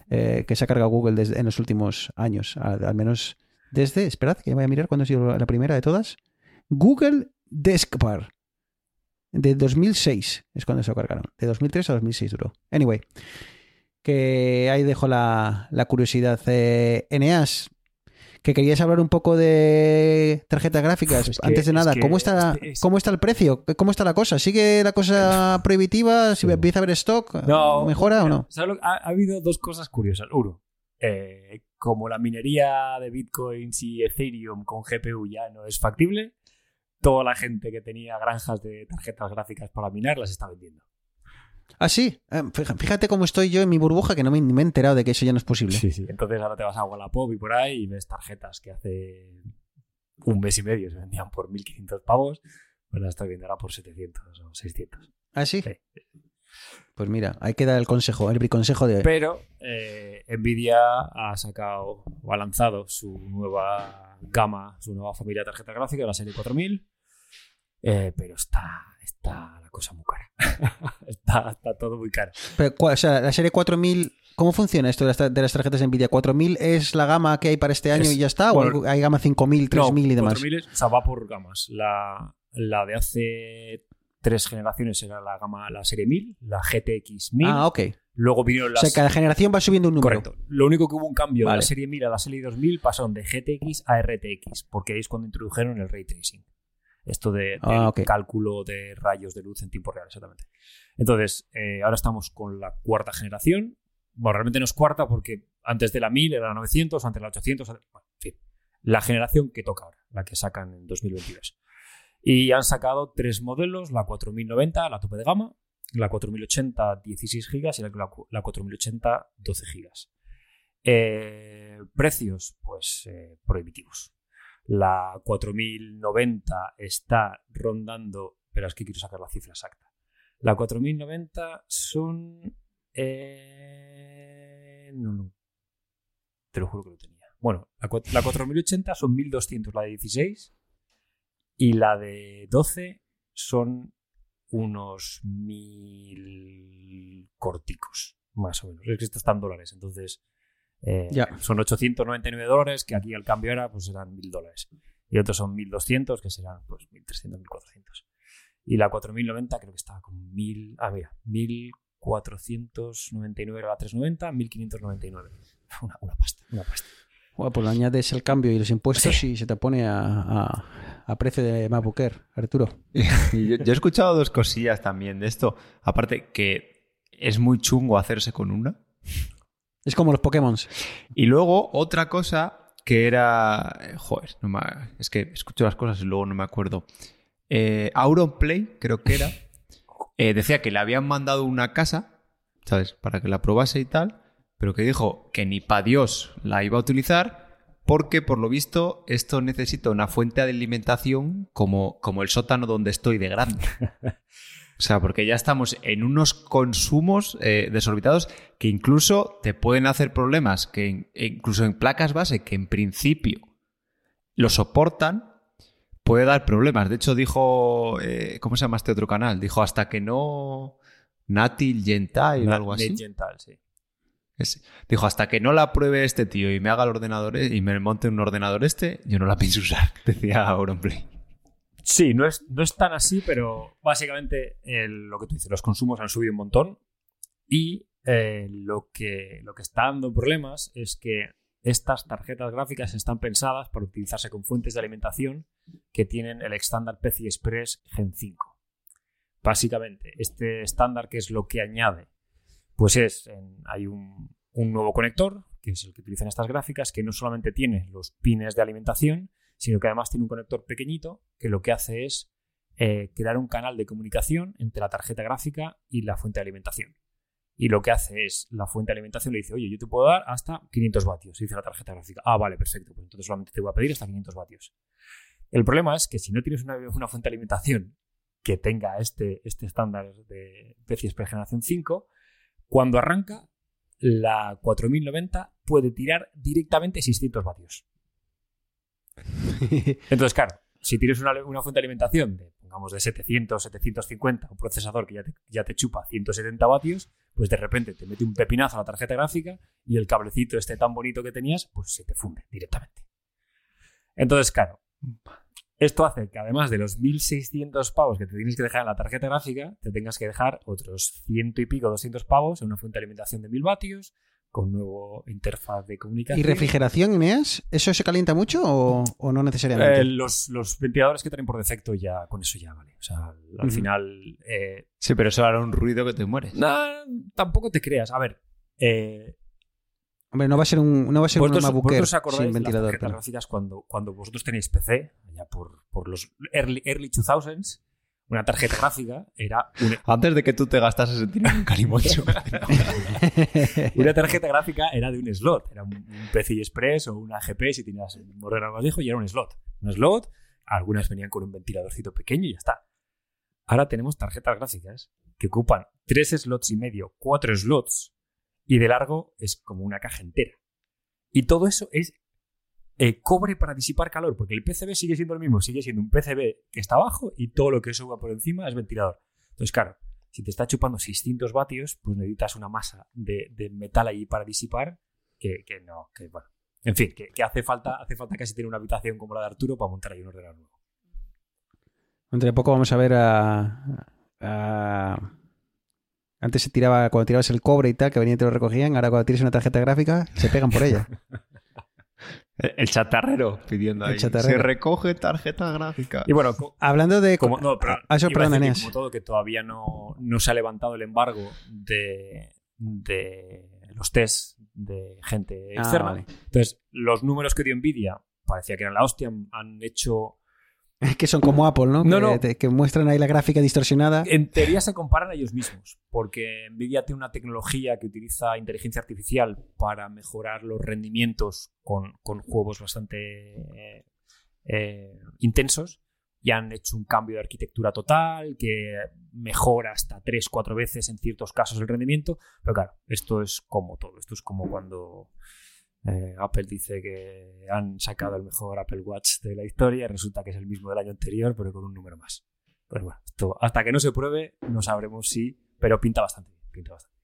eh, que se ha cargado Google desde, en los últimos años, al, al menos desde, esperad que voy a mirar cuándo ha sido la primera de todas. Google Deskbar. De 2006 es cuando se lo cargaron. De 2003 a 2006 duró. Anyway, que ahí dejo la, la curiosidad. Eh, Eneas, que querías hablar un poco de tarjetas gráficas. Es que- Antes de es nada, que ¿cómo, está, es que es- ¿cómo está el precio? ¿Cómo está la cosa? ¿Sigue la cosa prohibitiva? ¿Si empieza a haber stock? No, ¿Mejora o no? ¿sabes lo- ha, ha habido dos cosas curiosas. Uno, eh, como la minería de bitcoins y Ethereum con GPU ya no es factible, toda la gente que tenía granjas de tarjetas gráficas para minar las está vendiendo. Ah, sí. Eh, Fíjate cómo estoy yo en mi burbuja que no me, he enterado de que eso ya no es posible. Sí, sí. Entonces ahora te vas a Wallapop y por ahí y ves tarjetas que hace un mes y medio se vendían por 1.500 pavos, pues las estás viendo ahora por 700 o 600. Ah, sí. Sí. Pues mira, hay que dar el consejo, el briconsejo de. Pero eh, Nvidia ha sacado o ha lanzado su nueva gama, su nueva familia de tarjetas gráficas, la serie 4000. eh, pero está, está la cosa muy cara. está, está todo muy caro. Pero, ¿cuál- o sea, la serie 4000, ¿cómo funciona esto de las, tarjetas de Nvidia? ¿4000 es la gama que hay para este año Es- y ya está? bueno, ¿O hay gama 5000, 3000 y demás? 4000 es- o sea, va por gamas. La, la de hace tres generaciones era la gama, la serie 1000, la GTX 1000. Ah, ok. Luego vinieron O las. sea, cada generación va subiendo un número. Correcto. Lo único que hubo un cambio de la serie 1000 a la serie 2000 pasaron de GTX a RTX, porque ahí es cuando introdujeron el ray tracing. Esto de, Ah, del cálculo de rayos de luz en tiempo real, exactamente. Entonces, eh, ahora estamos con la cuarta generación. Bueno, realmente no es cuarta porque antes de la 1000 era la 900, antes de la 800. antes- Bueno, en fin. La generación que toca ahora, la que sacan en 2022. Y han sacado tres modelos, la 4090, la tope de gama, la 4080 16 GB y la, la 4080 12 GB. Eh, precios, pues eh, prohibitivos. La 4090 está rondando, pero es que quiero sacar la cifra exacta. La 4090 son... eh, no, no. Te lo juro que lo tenía. Bueno, la, la 4080 son 1200 la de 16 y la de 12 son unos 1000 corticos, más o menos. Es que esto está en dólares, entonces eh, Ya. son 899 dólares, que aquí al cambio era, pues serán 1000 dólares. Y otros son 1200, que serán pues 1300, 1400. Y la 4090 creo que estaba con 1000. Ah, mira, 1499 era la 390, 1599. Una, una pasta, una pasta. Bueno, pues le añades el cambio y los impuestos y se te pone a, a- a precio de MacBook Air, Arturo. Yo, yo he escuchado dos cosillas también de esto. Aparte que es muy chungo hacerse con una. Es como los Pokémon. Y luego otra cosa que era... Joder, no me- es que escucho las cosas y luego no me acuerdo. Eh, Auronplay, creo que era, eh, decía que le habían mandado una casa, ¿sabes? Para que la probase y tal, pero que dijo que ni para Dios la iba a utilizar porque por lo visto esto necesita una fuente de alimentación como, como el sótano donde estoy de grande. O sea, porque ya estamos en unos consumos eh, desorbitados que incluso te pueden hacer problemas, que incluso en placas base que en principio lo soportan, puede dar problemas. De hecho, dijo, eh, ¿cómo se llama este otro canal? Dijo, hasta que no... Natil Gentai o algo así. Netgental, sí. Dijo, hasta que no la pruebe este tío y me haga el ordenador e- y me monte un ordenador este, yo no la pienso usar, decía Auronplay. Sí, no es, no es tan así, pero básicamente el- lo que tú dices, los consumos han subido un montón y eh, lo, que, lo que está dando problemas es que estas tarjetas gráficas están pensadas para utilizarse con fuentes de alimentación que tienen el estándar PCI Express Gen 5. Básicamente, este estándar, que es lo que añade, pues es, en- hay un, un nuevo conector, que es el que utilizan estas gráficas, que no solamente tiene los pines de alimentación, sino que además tiene un conector pequeñito que lo que hace es eh, crear un canal de comunicación entre la tarjeta gráfica y la fuente de alimentación. Y lo que hace es, la fuente de alimentación le dice, oye, yo te puedo dar hasta 500 vatios, dice la tarjeta gráfica. Ah, vale, perfecto, pues entonces solamente te voy a pedir hasta 500 vatios. El problema es que si no tienes una, una fuente de alimentación que tenga este, este estándar de PCI Express generación 5, cuando arranca, la 4090 puede tirar directamente 600 vatios. Entonces, claro, si tienes una, una fuente de alimentación de, pongamos, de 700, 750, un procesador que ya te, ya te chupa 170 vatios, pues de repente te mete un pepinazo a la tarjeta gráfica y el cablecito este tan bonito que tenías, pues se te funde directamente. Entonces, claro, esto hace que además de los 1600 pavos que te tienes que dejar en la tarjeta gráfica, te tengas que dejar otros ciento y pico, 200 pavos en una fuente de alimentación de 1000 vatios, con nuevo interfaz de comunicación. ¿Y refrigeración, Ineas? ¿Eso se calienta mucho o, o no necesariamente? Eh, los, los ventiladores que traen por defecto ya con eso ya vale. O sea, al, final. eh, Sí, pero eso hará un ruido que te mueres. nah, tampoco te creas. A ver. Eh, Hombre, no va a ser un, no va a ser un vosotros, MacBook Air vosotros os acordáis sin de las ventilador. tarjetas pero- gráficas cuando, cuando vosotros tenéis PC, ya por, por los early, early 2000s, Una tarjeta gráfica era un, Antes de que tú te gastases el dinero en Calimocho. una tarjeta gráfica era de un slot. Era un, un PCI Express o una GP si tenías el ordenador más viejo y era un slot. Un slot, algunas venían con un ventiladorcito pequeño y ya está. Ahora tenemos tarjetas gráficas que ocupan tres slots y medio, cuatro slots y de largo es como una caja entera. Y todo eso es eh, cobre para disipar calor, porque el PCB sigue siendo el mismo, sigue siendo un PCB que está abajo y todo lo que suba por encima es ventilador. Entonces, claro, si te está chupando 600 vatios, pues necesitas una masa de, metal ahí para disipar que, no, que bueno. En fin, que, hace, falta, hace falta casi tener una habitación como la de Arturo para montar ahí un ordenador nuevo. Dentro de poco vamos a ver a- Antes se tiraba, cuando tirabas el cobre y tal, que venían y te lo recogían, ahora cuando tienes una tarjeta gráfica, se pegan por ella. El chatarrero pidiendo El ahí. chatarrero. Se recoge tarjeta gráfica. Y bueno, Hablando de... como, no, pero Ah, eso, a perdón, decir que Eneas. como todo, que todavía no, no se ha levantado el embargo de, de los test de gente Ah, externa. vale. Entonces, los números que dio Nvidia parecía que eran la hostia. Han- Han hecho. Que son como Apple, ¿no? No, que, no. te- que muestran ahí la gráfica distorsionada. En teoría se comparan a ellos mismos, porque Nvidia tiene una tecnología que utiliza inteligencia artificial para mejorar los rendimientos con, con juegos bastante eh, eh, intensos y han hecho un cambio de arquitectura total que mejora hasta 3-4 veces en ciertos casos el rendimiento. Pero claro, esto es como todo. Esto es como cuando eh, Apple dice que han sacado el mejor Apple Watch de la historia y resulta que es el mismo del año anterior, pero con un número más. Pues bueno, esto, hasta que no se pruebe, no sabremos si. Pero pinta bastante bien. Pinta bastante.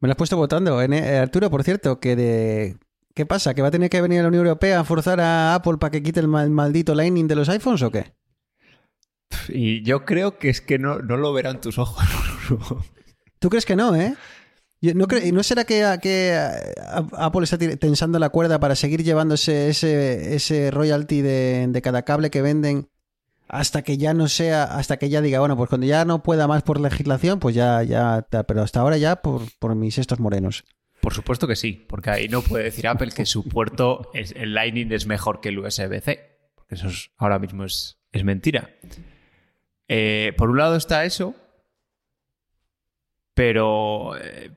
Me lo has puesto votando. Eh, Arturo, por cierto, que de... ¿Qué pasa? ¿Que va a tener que venir a la Unión Europea a forzar a Apple para que quite el mal- maldito Lightning de los iPhones o qué? Y yo creo que es que no, no lo verán tus ojos. ¿Tú crees que no, eh? Yo no, creo- ¿y ¿No será que, que Apple está tensando la cuerda para seguir llevándose ese, ese royalty de, de cada cable que venden hasta que ya no sea, hasta que ya diga, bueno, pues cuando ya no pueda más por legislación, pues ya, ya, pero hasta ahora ya por, por mis estos morenos. Por supuesto que sí, porque ahí no puede decir Apple que su puerto, es, el Lightning es mejor que el USB-C, porque eso es- ahora mismo es, es mentira. Eh, por un lado está eso, pero eh,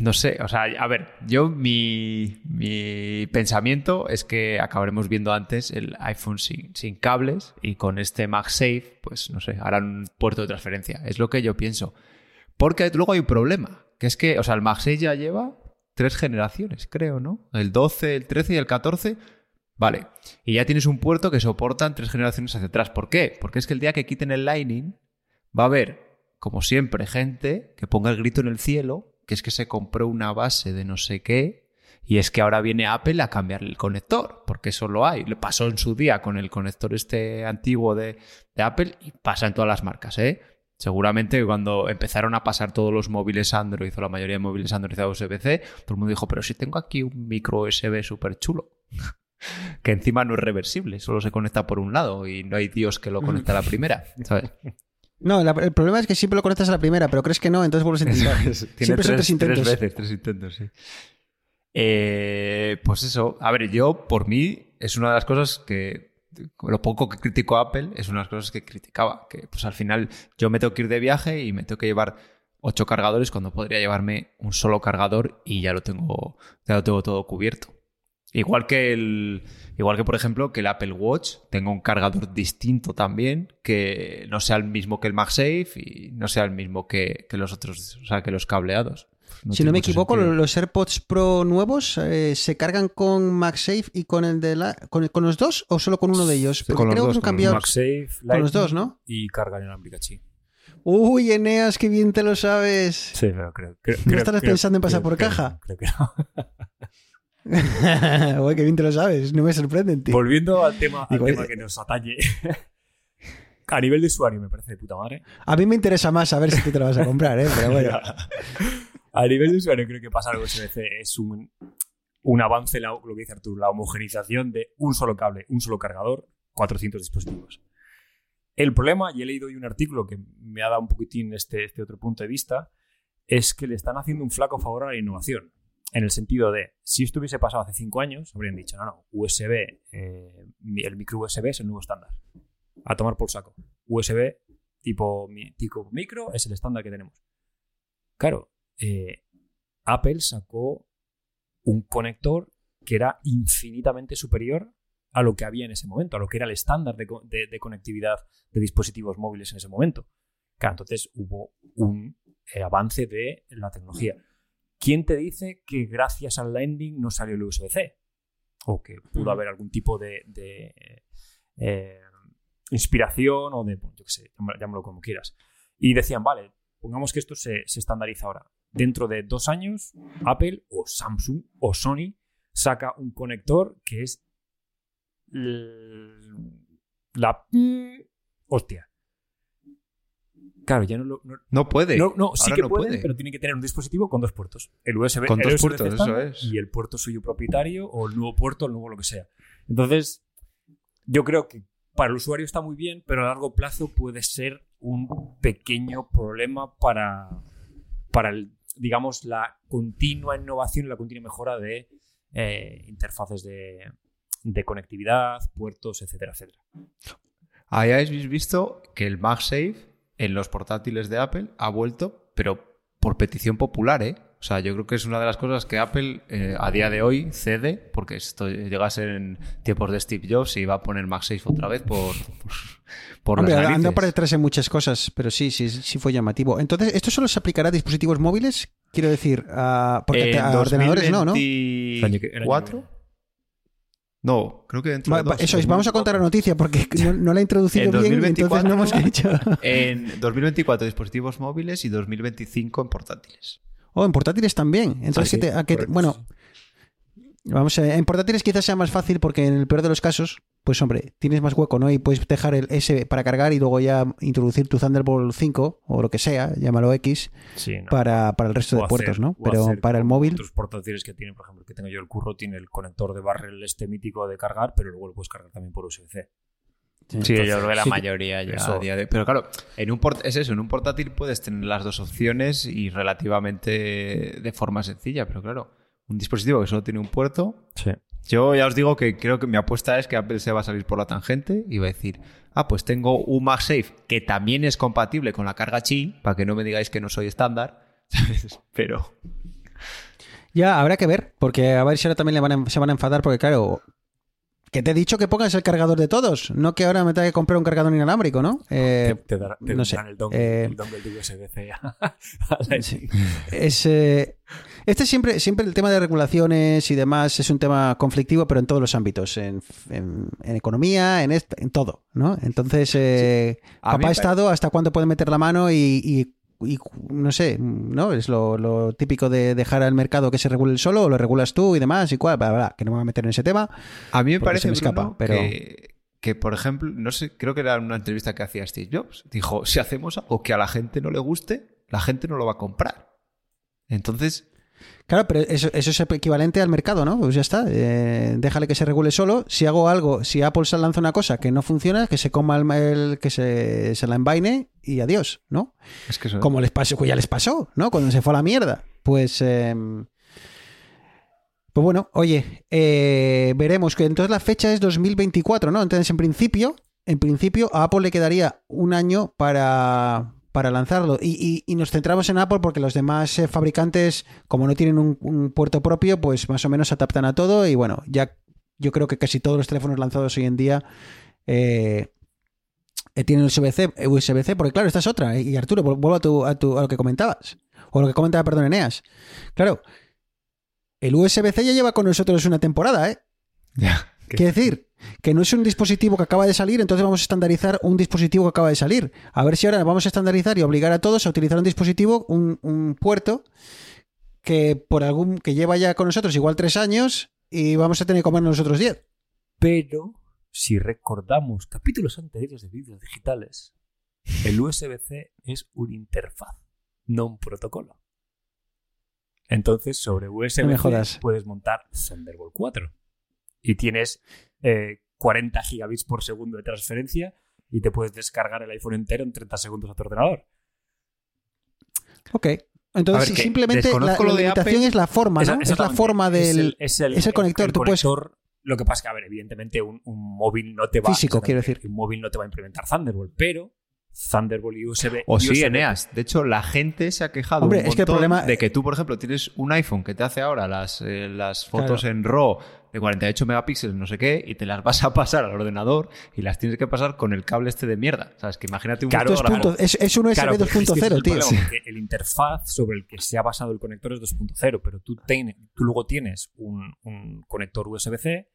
no sé, o sea, a ver, yo mi, mi pensamiento es que acabaremos viendo antes el iPhone sin, sin cables y con este MagSafe, pues no sé, harán un puerto de transferencia. Es lo que yo pienso. Porque luego hay un problema, que es que, o sea, el MagSafe ya lleva tres generaciones, creo, ¿no? El 12, el 13 y el 14. Vale. Y ya tienes un puerto que soportan tres generaciones hacia atrás. ¿Por qué? Porque es que el día que quiten el Lightning, va a haber, como siempre, gente que ponga el grito en el cielo, que es que se compró una base de no sé qué, y es que ahora viene Apple a cambiar el conector, porque eso lo hay. Le pasó en su día con el conector este antiguo de, Apple y pasa en todas las marcas, ¿eh? Seguramente cuando empezaron a pasar todos los móviles Android o la mayoría de móviles Android a USB-C, todo el mundo dijo, pero si tengo aquí un micro USB súper chulo, que encima no es reversible, solo se conecta por un lado y no hay Dios que lo conecte a la primera, ¿sabes? No, la- el problema es que siempre lo conectas a la primera, pero crees que no, entonces vuelves a intentar. Tiene Siempre son tres intentos. veces, tres intentos, sí. Eh, pues eso, a ver, yo por mí es una de las cosas que, lo poco que critico a Apple, es una de las cosas que criticaba, que pues al final yo me tengo que ir de viaje y me tengo que llevar ocho cargadores cuando podría llevarme un solo cargador y ya lo tengo, ya lo tengo todo cubierto. Igual que el, igual que por ejemplo que el Apple Watch tenga un cargador distinto también, que no sea el mismo que el MagSafe y no sea el mismo que, que los otros, o sea, que los cableados. si no me equivoco, sentido. los AirPods Pro nuevos eh, se cargan con MagSafe y con el de la, con, con los dos o solo con uno de ellos. Porque con los creo dos, que han con cambiado MagSafe, con los dos, ¿no? Y carga inalámbrica, sí. Uy, Eneas, qué bien te lo sabes. Sí, pero creo, creo, ¿No creo- estarás creo- pensando en pasar creo- por creo- caja? Creo que no. Qué bien te lo sabes. No me sorprenden, tío. Volviendo al tema, al Digo, tema eh, que nos atañe. A nivel de usuario me parece de puta madre. A mí me interesa más saber si tú te lo vas a comprar, ¿eh? Pero bueno. A nivel de usuario creo que pasar al USB-C es un, un avance, en la- lo que dice Arturo, la homogenización de un solo cable, un solo cargador, 400 dispositivos. El problema, y he leído hoy un artículo que me ha dado un poquitín este, este otro punto de vista, es que le están haciendo un flaco favor a la innovación. En el sentido de, si esto hubiese pasado hace 5 años, habrían dicho, no, no, USB, eh, el micro USB es el nuevo estándar. A tomar por saco. USB tipo, tipo micro es el estándar que tenemos. Claro, eh, Apple sacó un conector que era infinitamente superior a lo que había en ese momento, a lo que era el estándar de, de- de conectividad de dispositivos móviles en ese momento. Claro, entonces hubo un eh, avance de la tecnología. ¿Quién te dice que gracias al Lightning no salió el USB-C? O que pudo haber algún tipo de, de, eh, inspiración o de, yo qué sé, llámalo, como quieras. Y decían, vale, pongamos que esto se, se estandariza ahora. Dentro de dos años, Apple o Samsung o Sony saca un conector que es la... Hostia. Claro, ya no lo... no- No puede. no, no, sí Ahora que no puede, puede. pero tiene que tener un dispositivo con dos puertos. El USB, Con el dos puertos, eso es. Y el puerto suyo propietario o el nuevo puerto, el nuevo lo que sea. Entonces, yo creo que para el usuario está muy bien, pero a largo plazo puede ser un pequeño problema para, para el, digamos, la continua innovación y la continua mejora de eh, interfaces de, de conectividad, puertos, etcétera, etcétera. Ahí habéis visto que el MagSafe en los portátiles de Apple ha vuelto, pero por petición popular, ¿eh? O sea, yo creo que es una de las cosas que Apple eh, a día de hoy cede, porque esto llega a ser en tiempos de Steve Jobs y va a poner MagSafe otra vez por, por, por Hombre, las anda por detrás en muchas cosas, pero sí, sí, sí fue llamativo. Entonces, ¿esto solo se aplicará a dispositivos móviles? Quiero decir, a, porque En a ordenadores no, ¿no? 2024? El año el año No, creo que dentro Va- de dos. eso es, vamos a contar la noticia porque no, no la he introducido En bien, entonces 2024. no hemos hecho. En 2024 dispositivos móviles y 2025 en portátiles. Oh, en portátiles también. Entonces, Ah, sí, ¿qué te- a qué te- correcto, bueno, vamos a, en portátiles quizás sea más fácil porque en el peor de los casos, pues hombre, tienes más hueco, ¿no? Y puedes dejar el S para cargar y luego ya introducir tu Thunderbolt 5 o lo que sea, llámalo X, Sí, no. para, para el resto O de hacer- puertos, ¿no? Pero para el móvil, Otros portátiles que tienen, por ejemplo, que tengo yo el curro, tiene el conector de barrel este mítico de cargar, pero luego lo puedes cargar también por USB-C. Sí, yo creo que la sí, mayoría ya eso- a día de- Pero claro, en un port- es eso, en un portátil puedes tener las dos opciones y relativamente de forma sencilla, pero claro, un dispositivo que solo tiene un puerto. Sí. Yo ya os digo que creo que mi apuesta es que Apple se va a salir por la tangente y va a decir, ah, pues tengo un MagSafe que también es compatible con la carga Qi, para que no me digáis que no soy estándar, ¿sabes? Pero ya habrá que ver, porque a ver si ahora también le van a- se van a enfadar, porque claro, que te he dicho que pongas el cargador de todos, no que ahora me tenga que comprar un cargador inalámbrico, ¿no? Eh, te, te dará- te no sé, darán el dongle, eh, el dongle de USB-C. Sí. Es, eh, este siempre, siempre el tema de regulaciones y demás es un tema conflictivo, pero en todos los ámbitos, en, en- en economía, en, todo, ¿no? Entonces, eh, A mí papá Estado, ¿hasta cuándo puede meter la mano y, y- y, no sé, ¿no? Es lo, lo típico de dejar al mercado que se regule el solo o lo regulas tú y demás y cual, bla, bla, bla, que no me voy a meter en ese tema. A mí me parece se me escapa, Bruno, pero- que, que, por ejemplo, no sé, creo que era una entrevista que hacía Steve Jobs. Dijo, si hacemos algo que a la gente no le guste, la gente no lo va a comprar. Entonces, Claro, pero eso, eso es equivalente al mercado, ¿no? Pues ya está. eh, déjale que se regule solo. Si hago algo, si Apple se lanza una cosa que no funciona, que se coma el, el- que se, se la envaine y adiós, ¿no? es que eso... Como les pasó, ya les pasó, ¿no? Cuando se fue a la mierda. Pues. eh, pues bueno, oye, eh, veremos que entonces la fecha es 2024, ¿no? Entonces, en principio, en principio, a Apple le quedaría un año para, para lanzarlo. Y, y- y nos centramos en Apple porque los demás eh, fabricantes, como no tienen un, un puerto propio, pues más o menos se adaptan a todo. Y bueno, ya yo creo que casi todos los teléfonos lanzados hoy en día eh, eh, tienen USB-C, USB-C, porque claro, esta es otra. Y Arturo, vuelvo a, tu, a, tu- a lo que comentabas. O lo que comentaba, perdón, Eneas. Claro, el USB-C ya lleva con nosotros una temporada, ¿eh? Ya. Decir que no es un dispositivo que acaba de salir, entonces vamos a estandarizar un dispositivo que acaba de salir. A ver si ahora vamos a estandarizar y obligar a todos a utilizar un dispositivo, un, un puerto que por algún que lleva ya con nosotros igual tres años y vamos a tener que comernos los otros diez. Pero, si recordamos capítulos anteriores de vídeos digitales, el USB-C es una interfaz, no un protocolo. Entonces, sobre USB-C puedes montar Thunderbolt 4. Y tienes eh, 40 gigabits por segundo de transferencia y te puedes descargar el iPhone entero en 30 segundos a tu ordenador. Ok. Entonces, ver, que simplemente la, lo de limitación Apple. es la forma, ¿no? Es la forma del... es el, es el conector, tú puedes- Lo que pasa es que, a ver, evidentemente un, un móvil no te va Físico, quiero decir. Un móvil no te va a implementar Thunderbolt, pero Thunderbolt y USB. O sí, USB Eneas. De hecho, la gente se ha quejado Hombre, un es que el montón problema- de que tú, por ejemplo, tienes un iPhone que te hace ahora las, eh, las fotos en RAW de 48 megapíxeles, no sé qué, y te las vas a pasar al ordenador y las tienes que pasar con el cable este de mierda. ¿Sabes? Que imagínate un Claro, claro. puntos- es, es un USB Claro, pero es que ese es 2.0, el tío. porque el interfaz sobre el que se ha basado el conector es 2.0, pero tú, ten- tú luego tienes un, un conector USB-C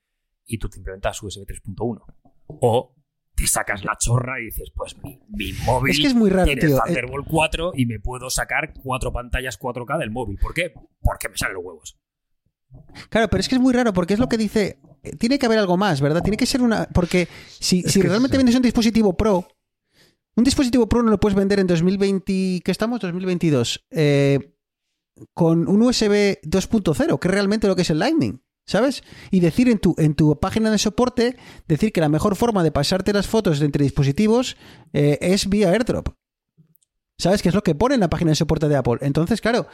y tú te implementas USB 3.1. O te sacas la chorra y dices, pues mi, mi móvil Es que es muy raro, tiene tío. Eh, Thunderbolt 4 y me puedo sacar cuatro pantallas 4K del móvil. ¿Por qué? Porque me salen los huevos. Claro, pero es que es muy raro porque es lo que dice. eh, Tiene que haber algo más, ¿verdad? Tiene que ser una. Porque si, realmente vendes un dispositivo Pro, un dispositivo Pro no lo puedes vender en 2020. ¿Qué estamos? 2022. eh, con un USB 2.0, que es realmente lo que es el Lightning. ¿Sabes? Y decir en tu, en tu página de soporte, decir que la mejor forma de pasarte las fotos de entre dispositivos eh, es vía airdrop. ¿Sabes? Que es lo que pone en la página de soporte de Apple. Entonces, claro,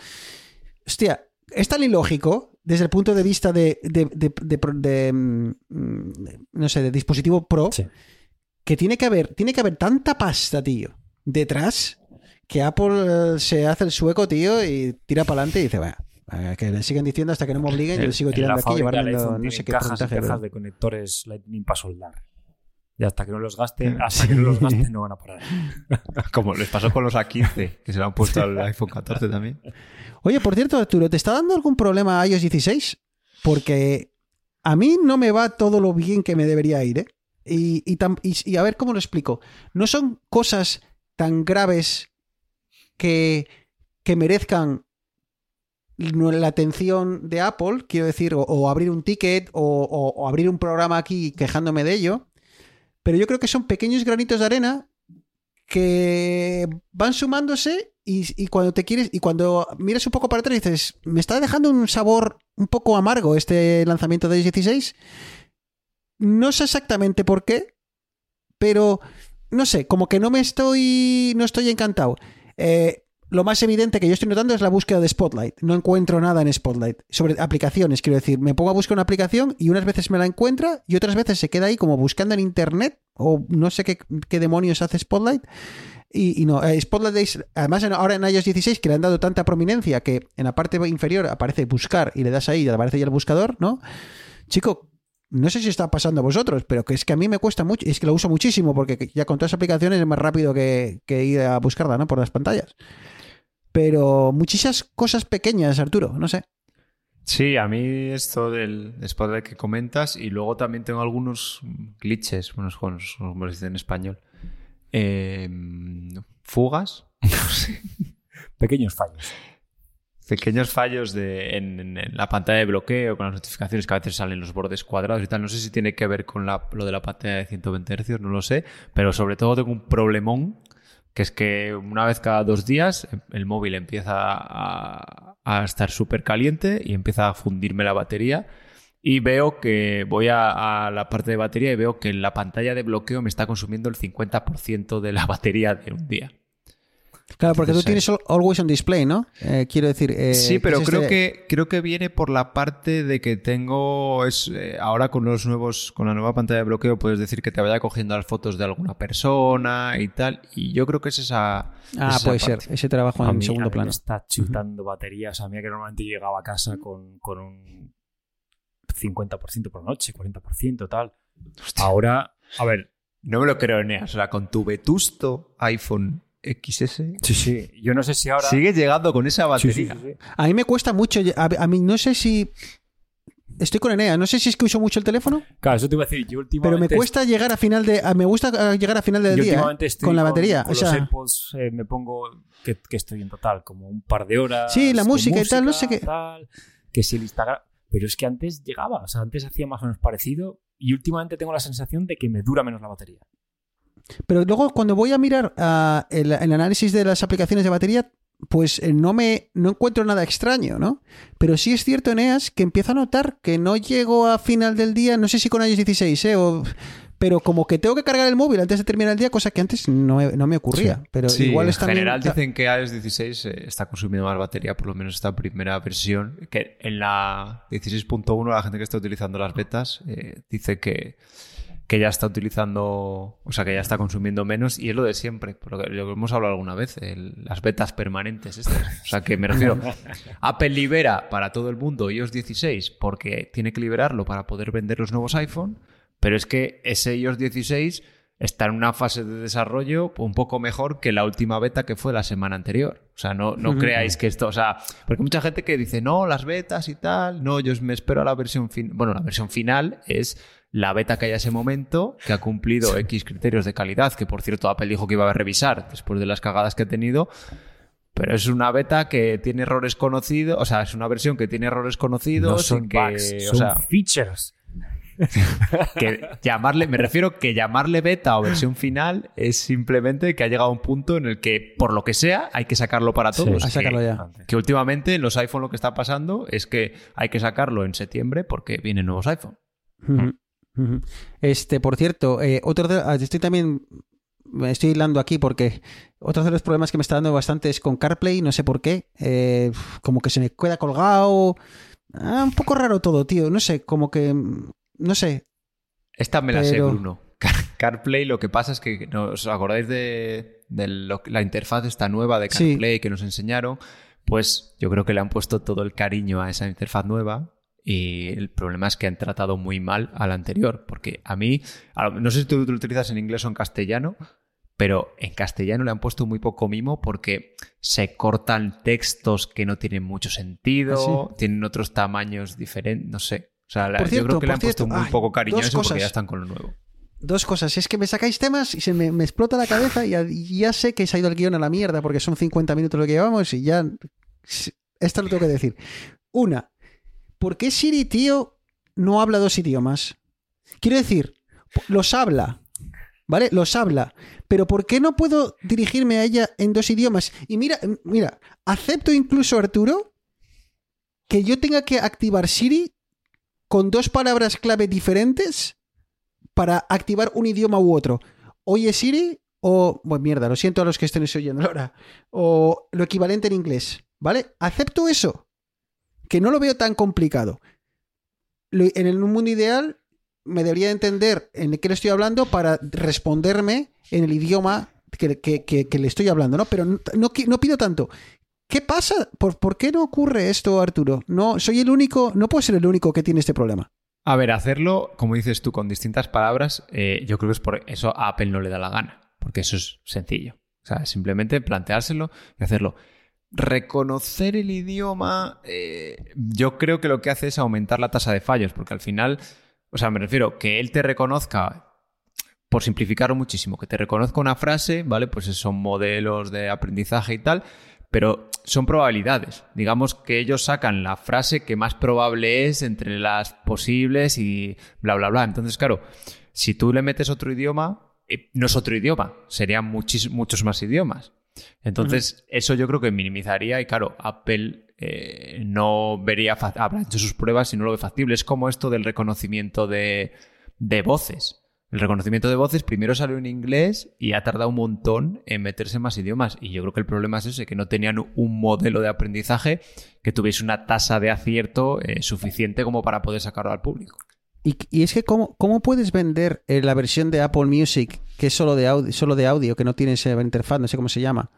hostia, es tan ilógico desde el punto de vista de, de- de- de mm, mm, no sé, de dispositivo pro, Sí. que tiene que haber, tiene que haber tanta pasta, tío, detrás, que Apple eh, se hace el sueco, tío, y tira para adelante y dice, bueno, que le sigan diciendo hasta que no me obliguen, yo le sigo tirando aquí, llevarme no sé qué cajas porcentaje. cajas de conectores Lightning para soldar. Y hasta que no los gasten, hasta que no los gasten no van a parar. Como les pasó con los A15, que se lo han puesto al iPhone 14 también. Oye, por cierto, Arturo, ¿te está dando algún problema iOS 16? Porque a mí no me va todo lo bien que me debería ir, ¿eh? Y, y tam- y- y a ver cómo lo explico. No son cosas tan graves que, que merezcan la atención de Apple, quiero decir, o, o abrir un ticket o, o- o abrir un programa aquí quejándome de ello. Pero yo creo que son pequeños granitos de arena que van sumándose y, cuando te quieres y cuando miras un poco para atrás dices me está dejando un sabor un poco amargo este lanzamiento de iOS 16 no sé exactamente por qué pero no sé como que no me estoy no estoy encantado. Eh, lo más evidente que yo estoy notando es la búsqueda de Spotlight. No encuentro nada en Spotlight. Sobre aplicaciones, quiero decir. Me pongo a buscar una aplicación y unas veces me la encuentra y otras veces se queda ahí como buscando en internet o no sé qué, demonios hace Spotlight. Y, no, eh, Spotlight es, además ahora en iOS 16 que le han dado tanta prominencia que en la parte inferior aparece buscar y le das ahí y aparece ya el buscador, ¿no? Chico, no sé si está pasando a vosotros, pero que es que a mí me cuesta mucho, es que lo uso muchísimo porque ya con todas las aplicaciones es más rápido que, que ir a buscarla, ¿no? Por las pantallas. Pero muchísimas cosas pequeñas, Arturo, no sé. Sí, a mí esto del Spotlight que comentas y luego también tengo algunos glitches, bueno, como como se dice en español. Eh, fugas, Pequeños fallos. pequeños fallos de, en, en- en la pantalla de bloqueo, con las notificaciones que a veces salen los bordes cuadrados y tal. No sé si tiene que ver con la- lo de la pantalla de 120 Hz, no lo sé, pero sobre todo tengo un problemón, que es que una vez cada dos días el móvil empieza a, estar súper caliente y empieza a fundirme la batería. Y veo que voy a, a la parte de batería y veo que la pantalla de bloqueo me está consumiendo el 50% de la batería de un día. Claro, porque tú tienes al- Always on Display, ¿no? Eh, quiero decir. eh, Sí, pero es creo este- que creo que viene por la parte de que tengo es eh, ahora con los nuevos con la nueva pantalla de bloqueo puedes decir que te vaya cogiendo las fotos de alguna persona y tal y yo creo que es esa Ah, es esa puede parte. ser. Ese trabajo A en mí- a segundo mí plano. Me está chutando baterías. A mí que normalmente llegaba a casa con, con un 50% por noche, 40%, tal. Ahora, a ver, No me lo creo, Eneas. O sea, con tu vetusto iPhone XS sí, sí. Yo no sé si ahora. sigues llegando con esa batería. sí, sí, sí. A mí me cuesta mucho. A, a mí no sé si. Estoy con Enea, no sé si es que uso mucho el teléfono, Claro, eso te iba a decir. Yo pero me últimamente cuesta llegar a final de. a- Me gusta eh, llegar a final del Yo día últimamente eh, estoy con la batería. Con o sea, los AirPods eh, me pongo que, que estoy en total, como un par de horas. Sí, la música y tal, no sé qué. tal, que si el Instagram. Pero es que antes llegaba, o sea, antes hacía más o menos parecido y últimamente tengo la sensación de que me dura menos la batería. Pero luego cuando voy a mirar ah, el, el análisis de las aplicaciones de batería, pues eh, no me no encuentro nada extraño, ¿no? Pero sí es cierto, Eneas, que empiezo a notar que no llego a final del día, no sé si con iOS 16, ¿eh? O- pero como que tengo que cargar el móvil antes de terminar el día, cosa que antes no, me- no me ocurría. Pero Sí, igual en es también- general dicen que iOS 16 eh, está consumiendo más batería, por lo menos esta primera versión. Que en la 16.1 la gente que está utilizando las betas eh, dice que, que ya está utilizando, o sea, que ya está consumiendo menos y es lo de siempre, por lo que, lo que hemos hablado alguna vez, el- las betas permanentes estas. O sea, que me refiero, Apple libera para todo el mundo iOS 16 porque tiene que liberarlo para poder vender los nuevos iPhone, pero es que ese iOS 16 está en una fase de desarrollo un poco mejor que la última beta que fue la semana anterior. O sea, no, no creáis que esto, o sea, porque mucha gente que dice, no, las betas y tal, no, yo me espero a la versión final. Bueno, la versión final es la beta que hay a ese momento, que ha cumplido X criterios de calidad, que por cierto Apple dijo que iba a revisar después de las cagadas que ha tenido. Pero es una beta que tiene errores conocidos, o sea, es una versión que tiene errores conocidos No son que, bugs, o son sea, features. que llamarle, me refiero que llamarle beta o versión final es simplemente que ha llegado a un punto en el que, por lo que sea, hay que sacarlo para Sí, todos. sacarlo que, ya. que últimamente en los iPhone lo que está pasando es que hay que sacarlo en septiembre porque vienen nuevos iPhone. Ujú. Este, por cierto, eh, otro de- ah, estoy también me estoy hilando aquí porque otro de los problemas que me está dando bastante es con CarPlay, no sé por qué, eh, como que se me queda colgado, Ah, un poco raro todo, tío, no sé, como que, no sé, Esta me la sé, Bruno. Car- CarPlay, lo que pasa es que ¿no os acordáis de, de lo- la interfaz esta nueva de Sí. CarPlay que nos enseñaron. Pues yo creo que le han puesto todo el cariño a esa interfaz nueva. Y el problema es que han tratado muy mal a la anterior. Porque a mí, no sé si tú lo utilizas en inglés o en castellano, pero en castellano le han puesto muy poco mimo porque se cortan textos que no tienen mucho sentido, ¿Ah, tienen otros tamaños diferentes, no sé. O sea, la- Por yo cierto, creo que le han puesto cierto, muy ay, poco cariño a dos eso porque ya están con lo nuevo. dos cosas, es que me sacáis temas y se me, me explota la cabeza y ya, y ya sé que se ha ido el guion a la mierda porque son 50 minutos lo que llevamos y ya, esto lo tengo que decir. Una, ¿por qué Siri, tío, no habla dos idiomas? Quiero decir, los habla, ¿vale? Los habla. Pero ¿por qué no puedo dirigirme a ella en dos idiomas? Y mira, mira, acepto incluso, Arturo, que yo tenga que activar Siri con dos palabras clave diferentes para activar un idioma u otro. Oye Siri o... Bueno, mierda, lo siento a los que estén oyendo ahora. O lo equivalente en inglés, ¿vale? Acepto eso. Que no lo veo tan complicado. En el mundo ideal me debería entender en qué le estoy hablando para responderme en el idioma que, le estoy hablando, ¿no? Pero no, pido tanto. ¿Qué pasa? ¿Por, por qué no ocurre esto, Arturo? No, soy el único, no puedo ser el único que tiene este problema. A ver, hacerlo, como dices tú, con distintas palabras, eh, yo creo que es por eso a Apple no le da la gana, porque eso es sencillo. O sea, simplemente planteárselo y hacerlo. Reconocer el idioma, eh, yo creo que lo que hace es aumentar la tasa de fallos, porque al final, o sea, me refiero que él te reconozca, por simplificarlo muchísimo, que te reconozca una frase, ¿vale? Pues son modelos de aprendizaje y tal, pero son probabilidades. Digamos que ellos sacan la frase que más probable es entre las posibles y bla, bla, bla. Entonces, claro, si tú le metes otro idioma, eh, no es otro idioma, serían muchos más idiomas. Entonces, eso yo creo que minimizaría y claro, Apple eh, no vería, habrá hecho sus pruebas y no lo ve factible. Es como esto del reconocimiento de, de voces. El reconocimiento de voces primero salió en inglés y ha tardado un montón en meterse en más idiomas. Y yo creo que el problema es ese, que no tenían un modelo de aprendizaje que tuviese una tasa de acierto eh, suficiente como para poder sacarlo al público. Y, y es que, ¿cómo, cómo puedes vender eh, la versión de Apple Music que es solo de, audio, solo de audio, que no tiene esa interfaz, no sé cómo se llama,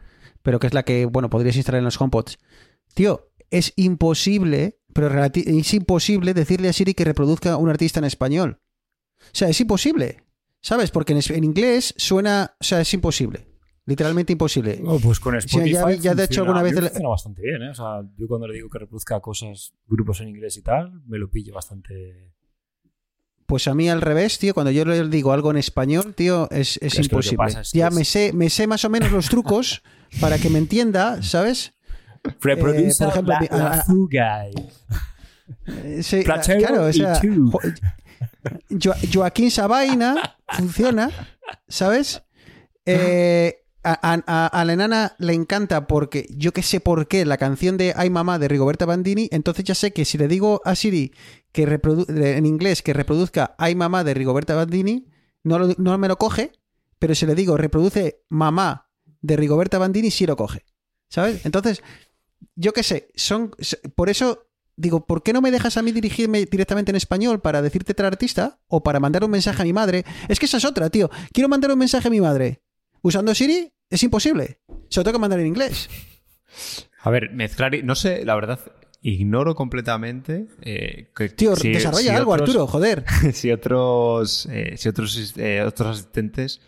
pero que es la que, bueno, podrías instalar en los HomePods? Tío, es imposible, pero es imposible decirle a Siri que reproduzca un artista en español. O sea, es imposible, ¿sabes? Porque en, inglés suena, o sea, es imposible. Literalmente imposible. Pues con Spotify. ya- ya de hecho alguna vez le- funciona bastante bien, ¿eh? O sea, yo cuando le digo que reproduzca cosas, grupos en inglés y tal, me lo pille bastante. Pues a mí al revés, tío, cuando yo le digo algo en español, tío, es, es imposible. es ya me sé, me sé más o menos los trucos para que me entienda, ¿sabes? Reproduce por ejemplo, la, la fuga. Eh, sí, claro, o y sea, tú. Jo- Jo- Joaquín Sabaina funciona, ¿sabes? Eh, a- a la enana le encanta porque yo que sé por qué la canción de Ay Mamá de Rigoberta Bandini, entonces ya sé que si le digo a Siri que en inglés que reproduzca Ay Mamá de Rigoberta Bandini, no, lo- no me lo coge, pero si le digo reproduce mamá de Rigoberta Bandini, sí lo coge. ¿Sabes? Entonces, yo qué sé, son. Por eso digo, ¿por qué no me dejas a mí dirigirme directamente en español para decirte tal artista? O para mandar un mensaje a mi madre. Es que esa es otra, tío. Quiero mandar un mensaje a mi madre. Usando Siri, es imposible. Se lo tengo que mandar en inglés. A ver, mezclar. No sé, la verdad, ignoro completamente. eh, que, Tío, si- desarrolla si algo, otros- Arturo, joder. si otros, eh, si otros, eh, otros asistentes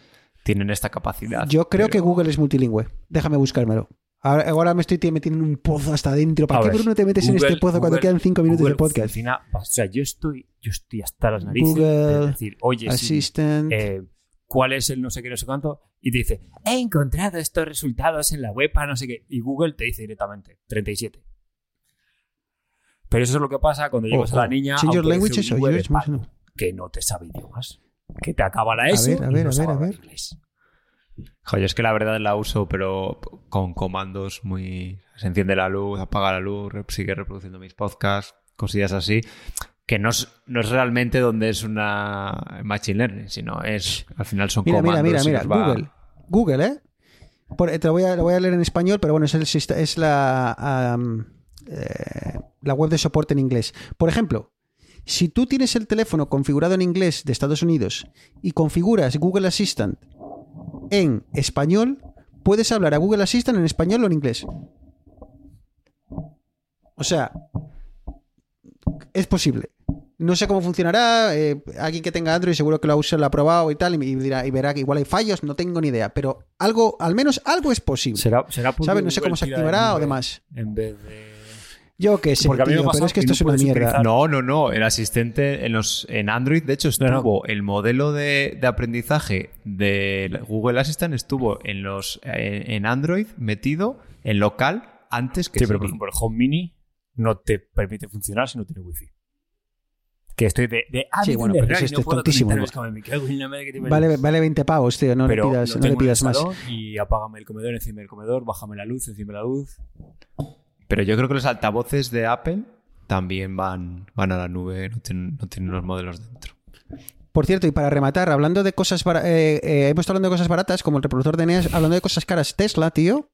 tienen esta capacidad. Yo creo pero- que Google es multilingüe. Déjame buscármelo. Ahora, ahora me estoy metiendo en un pozo hasta adentro. ¿Para A qué, ver, Bruno, te metes en este pozo cuando quedan cinco minutos Google de podcast? funciona- o sea, yo estoy, yo estoy hasta las narices Google de decir, oye, Assistant. eh, ¿cuál es el no sé qué, no sé cuánto? Y te dice, he encontrado estos resultados en la web, a no sé qué. Y Google te dice directamente, 37. Pero eso es lo que pasa cuando llevas a la niña Change a your un language, de que no te sabe idiomas. Que te acaba la ESO ver, a y ver, no a ver, a ver. inglés. Joder, es que la verdad la uso, pero con comandos muy. Se enciende la luz, apaga la luz, sigue reproduciendo mis podcasts, cosillas así. Que no es, no es realmente donde es una machine learning, sino es. Al final son Mira, mira, comandos. mira, y mira. va- Google. Google, ¿eh? Por- te lo voy, a, lo voy a leer en español, pero bueno, es, el es la, eh, la web de soporte en inglés. Por ejemplo, si tú tienes el teléfono configurado en inglés de Estados Unidos y configuras Google Assistant en español, puedes hablar a Google Assistant en español o en inglés. O sea, es posible. No sé cómo funcionará. eh, alguien que tenga Android seguro que lo ha usado, lo ha probado y tal, y, dirá, y verá que igual hay fallos, no tengo ni idea. Pero algo, al menos algo es posible. Será, será ¿Sabes? No sé cómo se activará o demás. En vez de. Yo qué sé, Porque a mí me tío, pero pasado es que esto no es una mierda. utilizar- No, no, no. El asistente en, los, en Android, de hecho, No, no. estuvo el modelo de, de aprendizaje de Google Assistant estuvo en los en, en Android metido en local antes que Sí, pero por ejemplo, el Home Mini no te permite funcionar si no tiene wifi. Que estoy de. de ah, Sí, bueno, pero no es tontísimo, conectar, ¿no? parió. Vale, vale 20 pavos, tío. No pero le pidas, no le pidas más. Y apágame el comedor, enciende el comedor, bájame la luz, enciende la luz. Pero yo creo que los altavoces de Apple también van, van a la nube, no tienen, los modelos dentro. Por cierto, y para rematar, hablando de cosas eh, eh, hemos estado hablando de cosas baratas, como el reproductor de NES, hablando de cosas caras, Tesla, tío.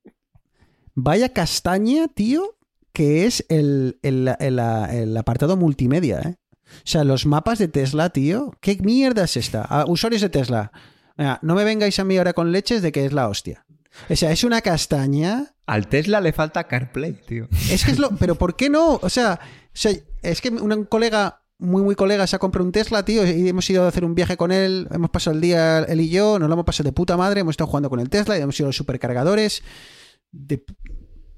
Vaya castaña, tío, que es el, el- el- apartado multimedia, ¿eh? O sea, los mapas de Tesla, tío. ¿Qué mierda es esta? Ah, usuarios de Tesla. No me vengáis a mí ahora con leches de que es la hostia. O sea, es una castaña. Al Tesla le falta CarPlay, tío. Es que es lo. Pero ¿por qué no? O sea, o sea, es que un colega, muy, muy colega, se ha comprado un Tesla, tío, y hemos ido a hacer un viaje con él. Hemos pasado el día, él y yo, nos lo hemos pasado de puta madre. Hemos estado jugando con el Tesla y hemos ido a los supercargadores. de-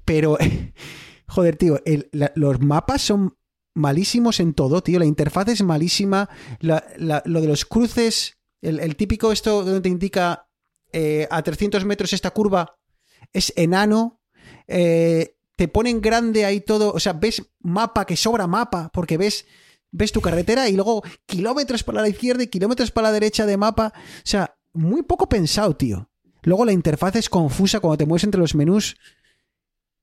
pero, joder, tío, el- la- los mapas son malísimos en todo, tío. La interfaz es malísima. La- la- lo de los cruces, el, el típico esto donde te indica eh, a 300 metros esta curva, es enano. Eh, te ponen grande ahí todo. O sea, ves mapa que sobra mapa, porque ves. Ves tu carretera y luego kilómetros para la izquierda y kilómetros para la derecha de mapa. O sea, muy poco pensado, tío. Luego la interfaz es confusa cuando te mueves entre los menús.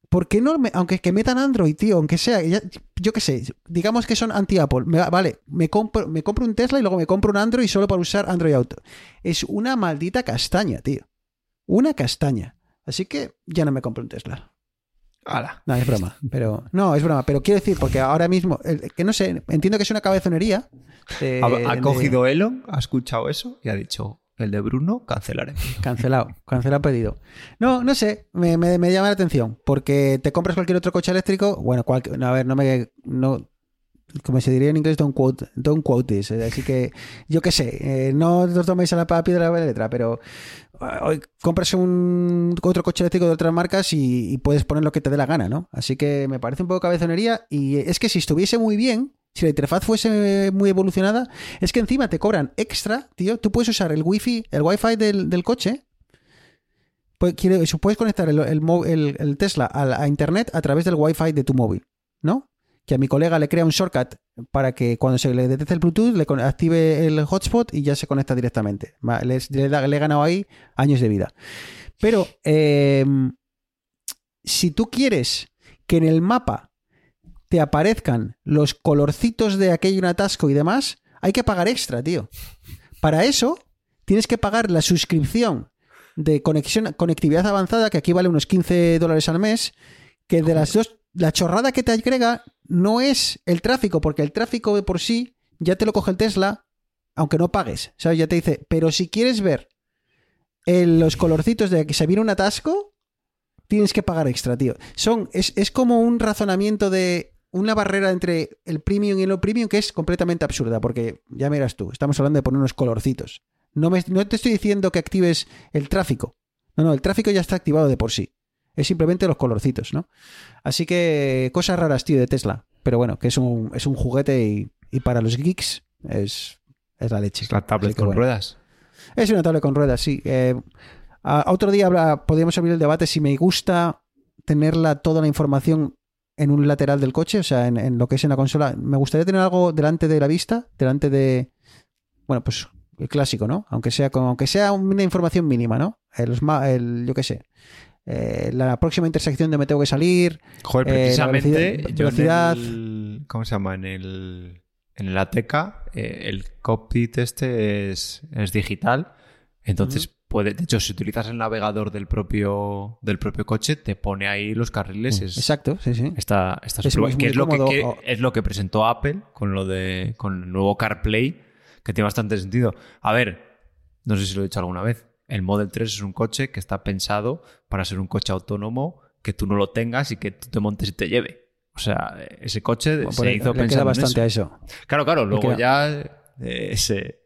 ¿Por qué no? me- aunque que metan Android, tío, aunque sea, ya- yo qué sé, digamos que son anti-Apple. Vale, me compro, me compro un Tesla y luego me compro un Android solo para usar Android Auto. Es una maldita castaña, tío. Una castaña. Así que ya no me compro un Tesla. Hala. No, es broma. Pero, no, es broma. Pero quiero decir, porque ahora mismo, el- que no sé, entiendo que es una cabezonería. de- Ha, ha de- cogido Elon, ha escuchado eso y ha dicho, el de Bruno, cancelaré. Cancelado, cancelado pedido. No, no sé, me, me- me llama la atención, porque te compras cualquier otro coche eléctrico, bueno, no, a ver, no me, no, como se diría en inglés, don't quote, don't quote this, eh, así que, yo qué sé, eh, no os toméis a la piedra de la letra, pero hoy compras un otro coche eléctrico de otras marcas y, y puedes poner lo que te dé la gana, ¿no? Así que me parece un poco cabezonería y es que si estuviese muy bien, si la interfaz fuese muy evolucionada, es que encima te cobran extra, tío. Tú puedes usar el wifi, el wifi del, del coche. Pues, puedes conectar el, el Tesla a, internet a través del wifi de tu móvil, ¿no? Que a mi colega le crea un shortcut para que cuando se le detecte el Bluetooth le active el hotspot y ya se conecta directamente. Le, da- le he ganado ahí años de vida. Pero eh, si tú quieres que en el mapa te aparezcan los colorcitos de aquello un atasco y demás, hay que pagar extra, tío. Para eso, tienes que pagar la suscripción de conexión, conectividad avanzada, que aquí vale unos 15 dólares al mes, que de las dos, la chorrada que te agrega no es el tráfico, porque el tráfico de por sí ya te lo coge el Tesla, aunque no pagues, ¿sabes? Ya te dice, pero si quieres ver los colorcitos de que se viene un atasco, tienes que pagar extra, tío. Son, es, es como un razonamiento de una barrera entre el premium y el no premium que es completamente absurda, porque ya miras tú, estamos hablando de poner unos colorcitos. No, me- no te estoy diciendo que actives el tráfico. No, no, el tráfico ya está activado de por sí. Es simplemente los colorcitos, ¿no? Así que cosas raras, tío, de Tesla. Pero bueno, que es un, es un juguete y, y para los geeks es, es la leche. Es la tablet que con bueno. ruedas. Es una tablet con ruedas, sí. Eh, a- a otro día habla- podríamos abrir el debate si me gusta tenerla toda la información en un lateral del coche, o sea, en, en lo que es en la consola. Me gustaría tener algo delante de la vista, delante de. Bueno, pues el clásico, ¿no? Aunque sea, con, aunque sea una información mínima, ¿no? El, yo qué sé. eh, la próxima intersección de me tengo que salir. Joder, Eh, la precisamente velocidad- yo en velocidad- el- ¿Cómo se llama? En el, en el ATECA, eh, el cockpit este es, es digital. Entonces, puede, de hecho, si utilizas el navegador del propio, del propio coche, te pone ahí los carriles. Es, Exacto, sí, sí. Está, está Es súper muy- guay, que muy es lo que, cómodo. que- O- es lo que presentó Apple con lo de con el nuevo CarPlay, que tiene bastante sentido. A ver, no sé si lo he dicho alguna vez. El Model 3 es un coche que está pensado para ser un coche autónomo que tú no lo tengas y que tú te montes y te lleve. O sea, ese coche Bueno, se hizo le queda pensando en bastante eso. a eso. Claro, claro, luego ya eh, ese,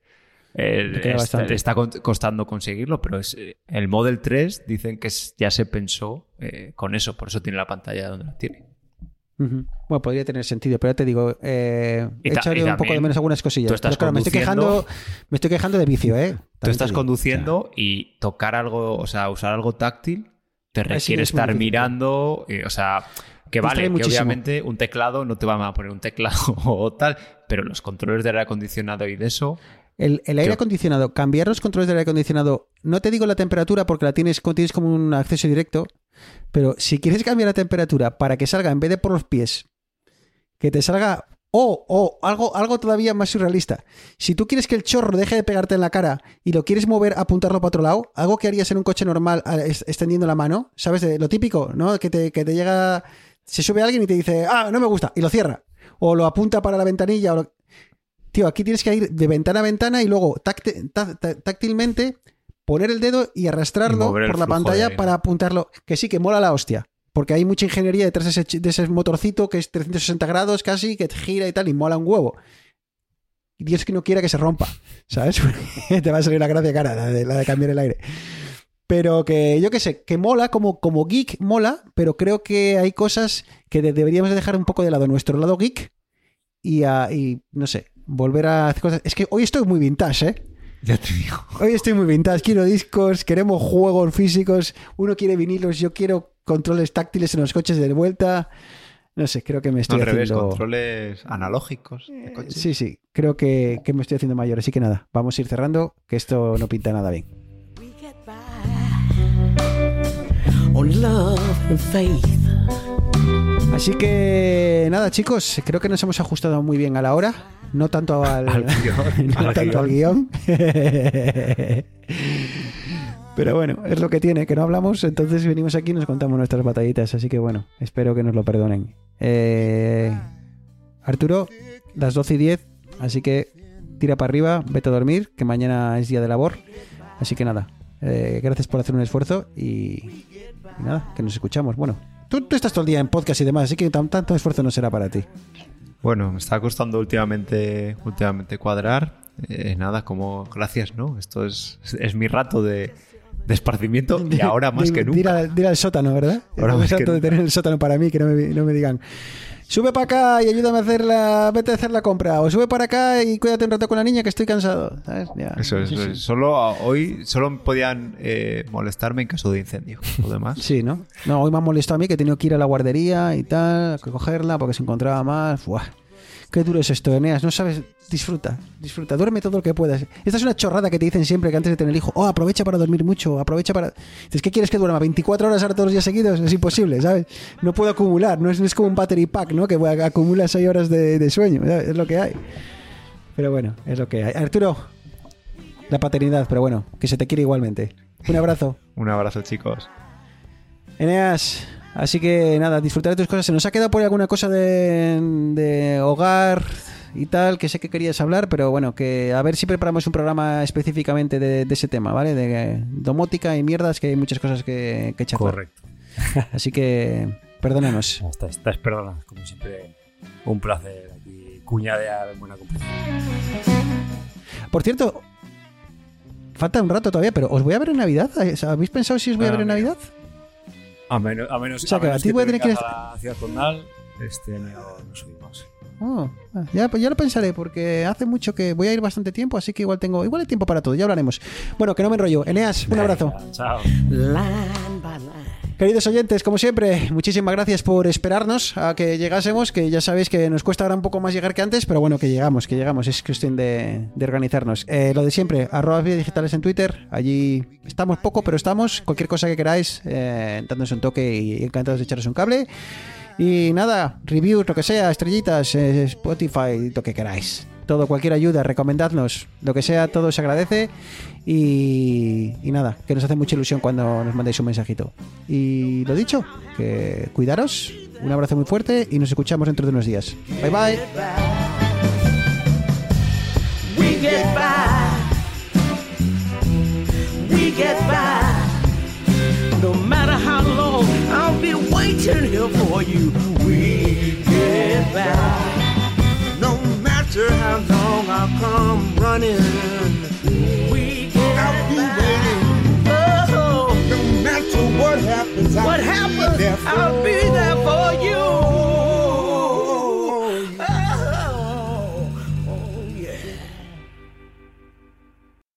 eh, queda está, bastante. está con- costando conseguirlo, pero es, eh, el Model 3 dicen que es- ya se pensó eh, con eso, por eso tiene la pantalla donde la tiene. Bueno, podría tener sentido, pero ya te digo, eh, y un poco de menos algunas cosillas. tú estás Pero claro, me estoy quejando, me estoy quejando de vicio, ¿eh? Tú estás conduciendo y tocar algo, o sea, usar algo táctil, te sí, requiere estar difícil, mirando, eh, o sea, que vale, que muchísimo. obviamente un teclado no te van a poner un teclado o tal, pero los controles de aire acondicionado y de eso, El, el aire Yo- acondicionado, cambiar los controles del aire acondicionado, no te digo la temperatura porque la tienes, tienes como un acceso directo, pero si quieres cambiar la temperatura para que salga en vez de por los pies, que te salga o o algo, algo todavía más surrealista. Si tú quieres que el chorro deje de pegarte en la cara y lo quieres mover, apuntarlo para otro lado, algo que harías en un coche normal extendiendo la mano, ¿sabes? De- lo típico, ¿no? Que te, que te llega, se sube alguien y te dice, ah, no me gusta, y lo cierra. O lo apunta para la ventanilla. O lo- Tío, aquí tienes que ir de ventana a ventana y luego tácti- tá- tá- táctilmente poner el dedo y arrastrarlo Y por la pantalla para apuntarlo. Que sí, que mola la hostia. Porque hay mucha ingeniería detrás de ese, ch- de ese motorcito que es 360 grados casi, que gira y tal, y mola un huevo. Y Dios que no quiera que se rompa, ¿sabes? te va a salir la gracia cara, la de, la de cambiar el aire. Pero que yo qué sé, que mola, como, como geek mola, pero creo que hay cosas que de- deberíamos de dejar un poco de lado nuestro lado geek y, a- y no sé, volver a hacer cosas. Es que hoy estoy muy vintage, ¿eh? ya te digo. Hoy estoy muy vintage, quiero discos, queremos juegos físicos, uno quiere vinilos, yo quiero controles táctiles en los coches de vuelta. No sé, creo que me No, estoy al revés, haciendo... controles analógicos de Eh, coche. Sí, sí, creo que, que me estoy haciendo mayor. Así que nada, vamos a ir cerrando, que esto no pinta nada bien. We get by on love and faith. Así que nada, chicos, creo que nos hemos ajustado muy bien a la hora. No tanto al, Al guion, no al tanto al guion. Pero bueno, es lo que tiene, que no hablamos, entonces venimos aquí y nos contamos nuestras batallitas. Así que bueno, espero que nos lo perdonen. Eh, Arturo, las 12 y 10, así que tira para arriba, vete a dormir, que mañana es día de labor. Así que nada, eh, gracias por hacer un esfuerzo y, y nada, que nos escuchamos. Bueno, tú, tú estás todo el día en podcast y demás, así que tan- tanto esfuerzo no será para ti. Bueno, me está costando últimamente, últimamente cuadrar. Eh, nada, como gracias, ¿no? Esto es, es mi rato de, de esparcimiento y ahora más De- que de ir nunca. al- de ir al sótano, ¿verdad? Ahora más que harto de nunca. tener el sótano para mí, que no me, no me digan. Sube para acá y ayúdame a hacer la. Vete a hacer la compra. O sube para acá y cuídate un rato con la niña que estoy cansado. ¿sabes? Ya. Eso es, Sí, sí. Solo a- hoy solo podían eh, molestarme en caso de incendio. Lo demás. Sí, ¿no? No, hoy me ha molestado a mí que he tenido que ir a la guardería y tal, a cogerla porque se encontraba mal. Fuah. Qué duro es esto, Eneas. No sabes. Disfruta, disfruta. Duerme todo lo que puedas. Esta es una chorrada que te dicen siempre que antes de tener hijo. Oh, aprovecha para dormir mucho. Aprovecha para. Dices, ¿qué quieres que duerma? ¿24 horas ahora todos los días seguidos? Es imposible, ¿sabes? No puedo acumular. No es, no es como un battery pack, ¿no? Que acumulas 6 horas de, de sueño. ¿sabes? Es lo que hay. Pero bueno, es lo que hay. Arturo, la paternidad, pero bueno, que se te quiere igualmente. Un abrazo. Un abrazo, chicos. Eneas, así que nada, disfrutar de tus cosas. Se nos ha quedado por alguna cosa de, de hogar y tal, que sé que querías hablar, pero bueno, que a ver si preparamos un programa específicamente de, de ese tema, ¿vale? De domótica y mierdas, que hay muchas cosas que, que charlar. Correcto. Así que, perdónanos. Estás, estás perdonadas, como siempre. Un placer aquí cuñadear en buena compañía. Por cierto, falta un rato todavía, pero ¿os voy a ver en Navidad? ¿Habéis pensado si os voy a Ah, ver en mira. Navidad? A menos, a menos, O sea, que menos a ti voy a te tener que vengas a la ciudad condal, este año no subimos. Oh, ya, pues ya lo pensaré, porque hace mucho que voy a ir bastante tiempo, así que igual tengo, igual hay tiempo para todo, ya hablaremos. Bueno, que no me enrollo. Eneas, un abrazo. Chao. Queridos oyentes, como siempre, muchísimas gracias por esperarnos a que llegásemos, que ya sabéis que nos cuesta ahora un poco más llegar que antes, pero bueno, que llegamos, que llegamos, es cuestión de, organizarnos. Eh, lo de siempre, arroba Vida digitales en Twitter, allí estamos poco, pero estamos, cualquier cosa que queráis, eh, un toque y encantados de echaros un cable. Y nada, reviews, lo que sea, estrellitas, eh, Spotify, lo que queráis. Todo, cualquier ayuda, recomendadnos, lo que sea, todo se agradece. Y, y nada, que nos hace mucha ilusión cuando nos mandéis un mensajito. Y lo dicho, que cuidaros, un abrazo muy fuerte y nos escuchamos dentro de unos días. Bye bye. We get by. We get by. No matter how long I'll be waiting here for you. We get by. matter how long I'll come running, we can I'll be waiting. Oh, no matter what happens, I'll happens, be there for I'll be there for you.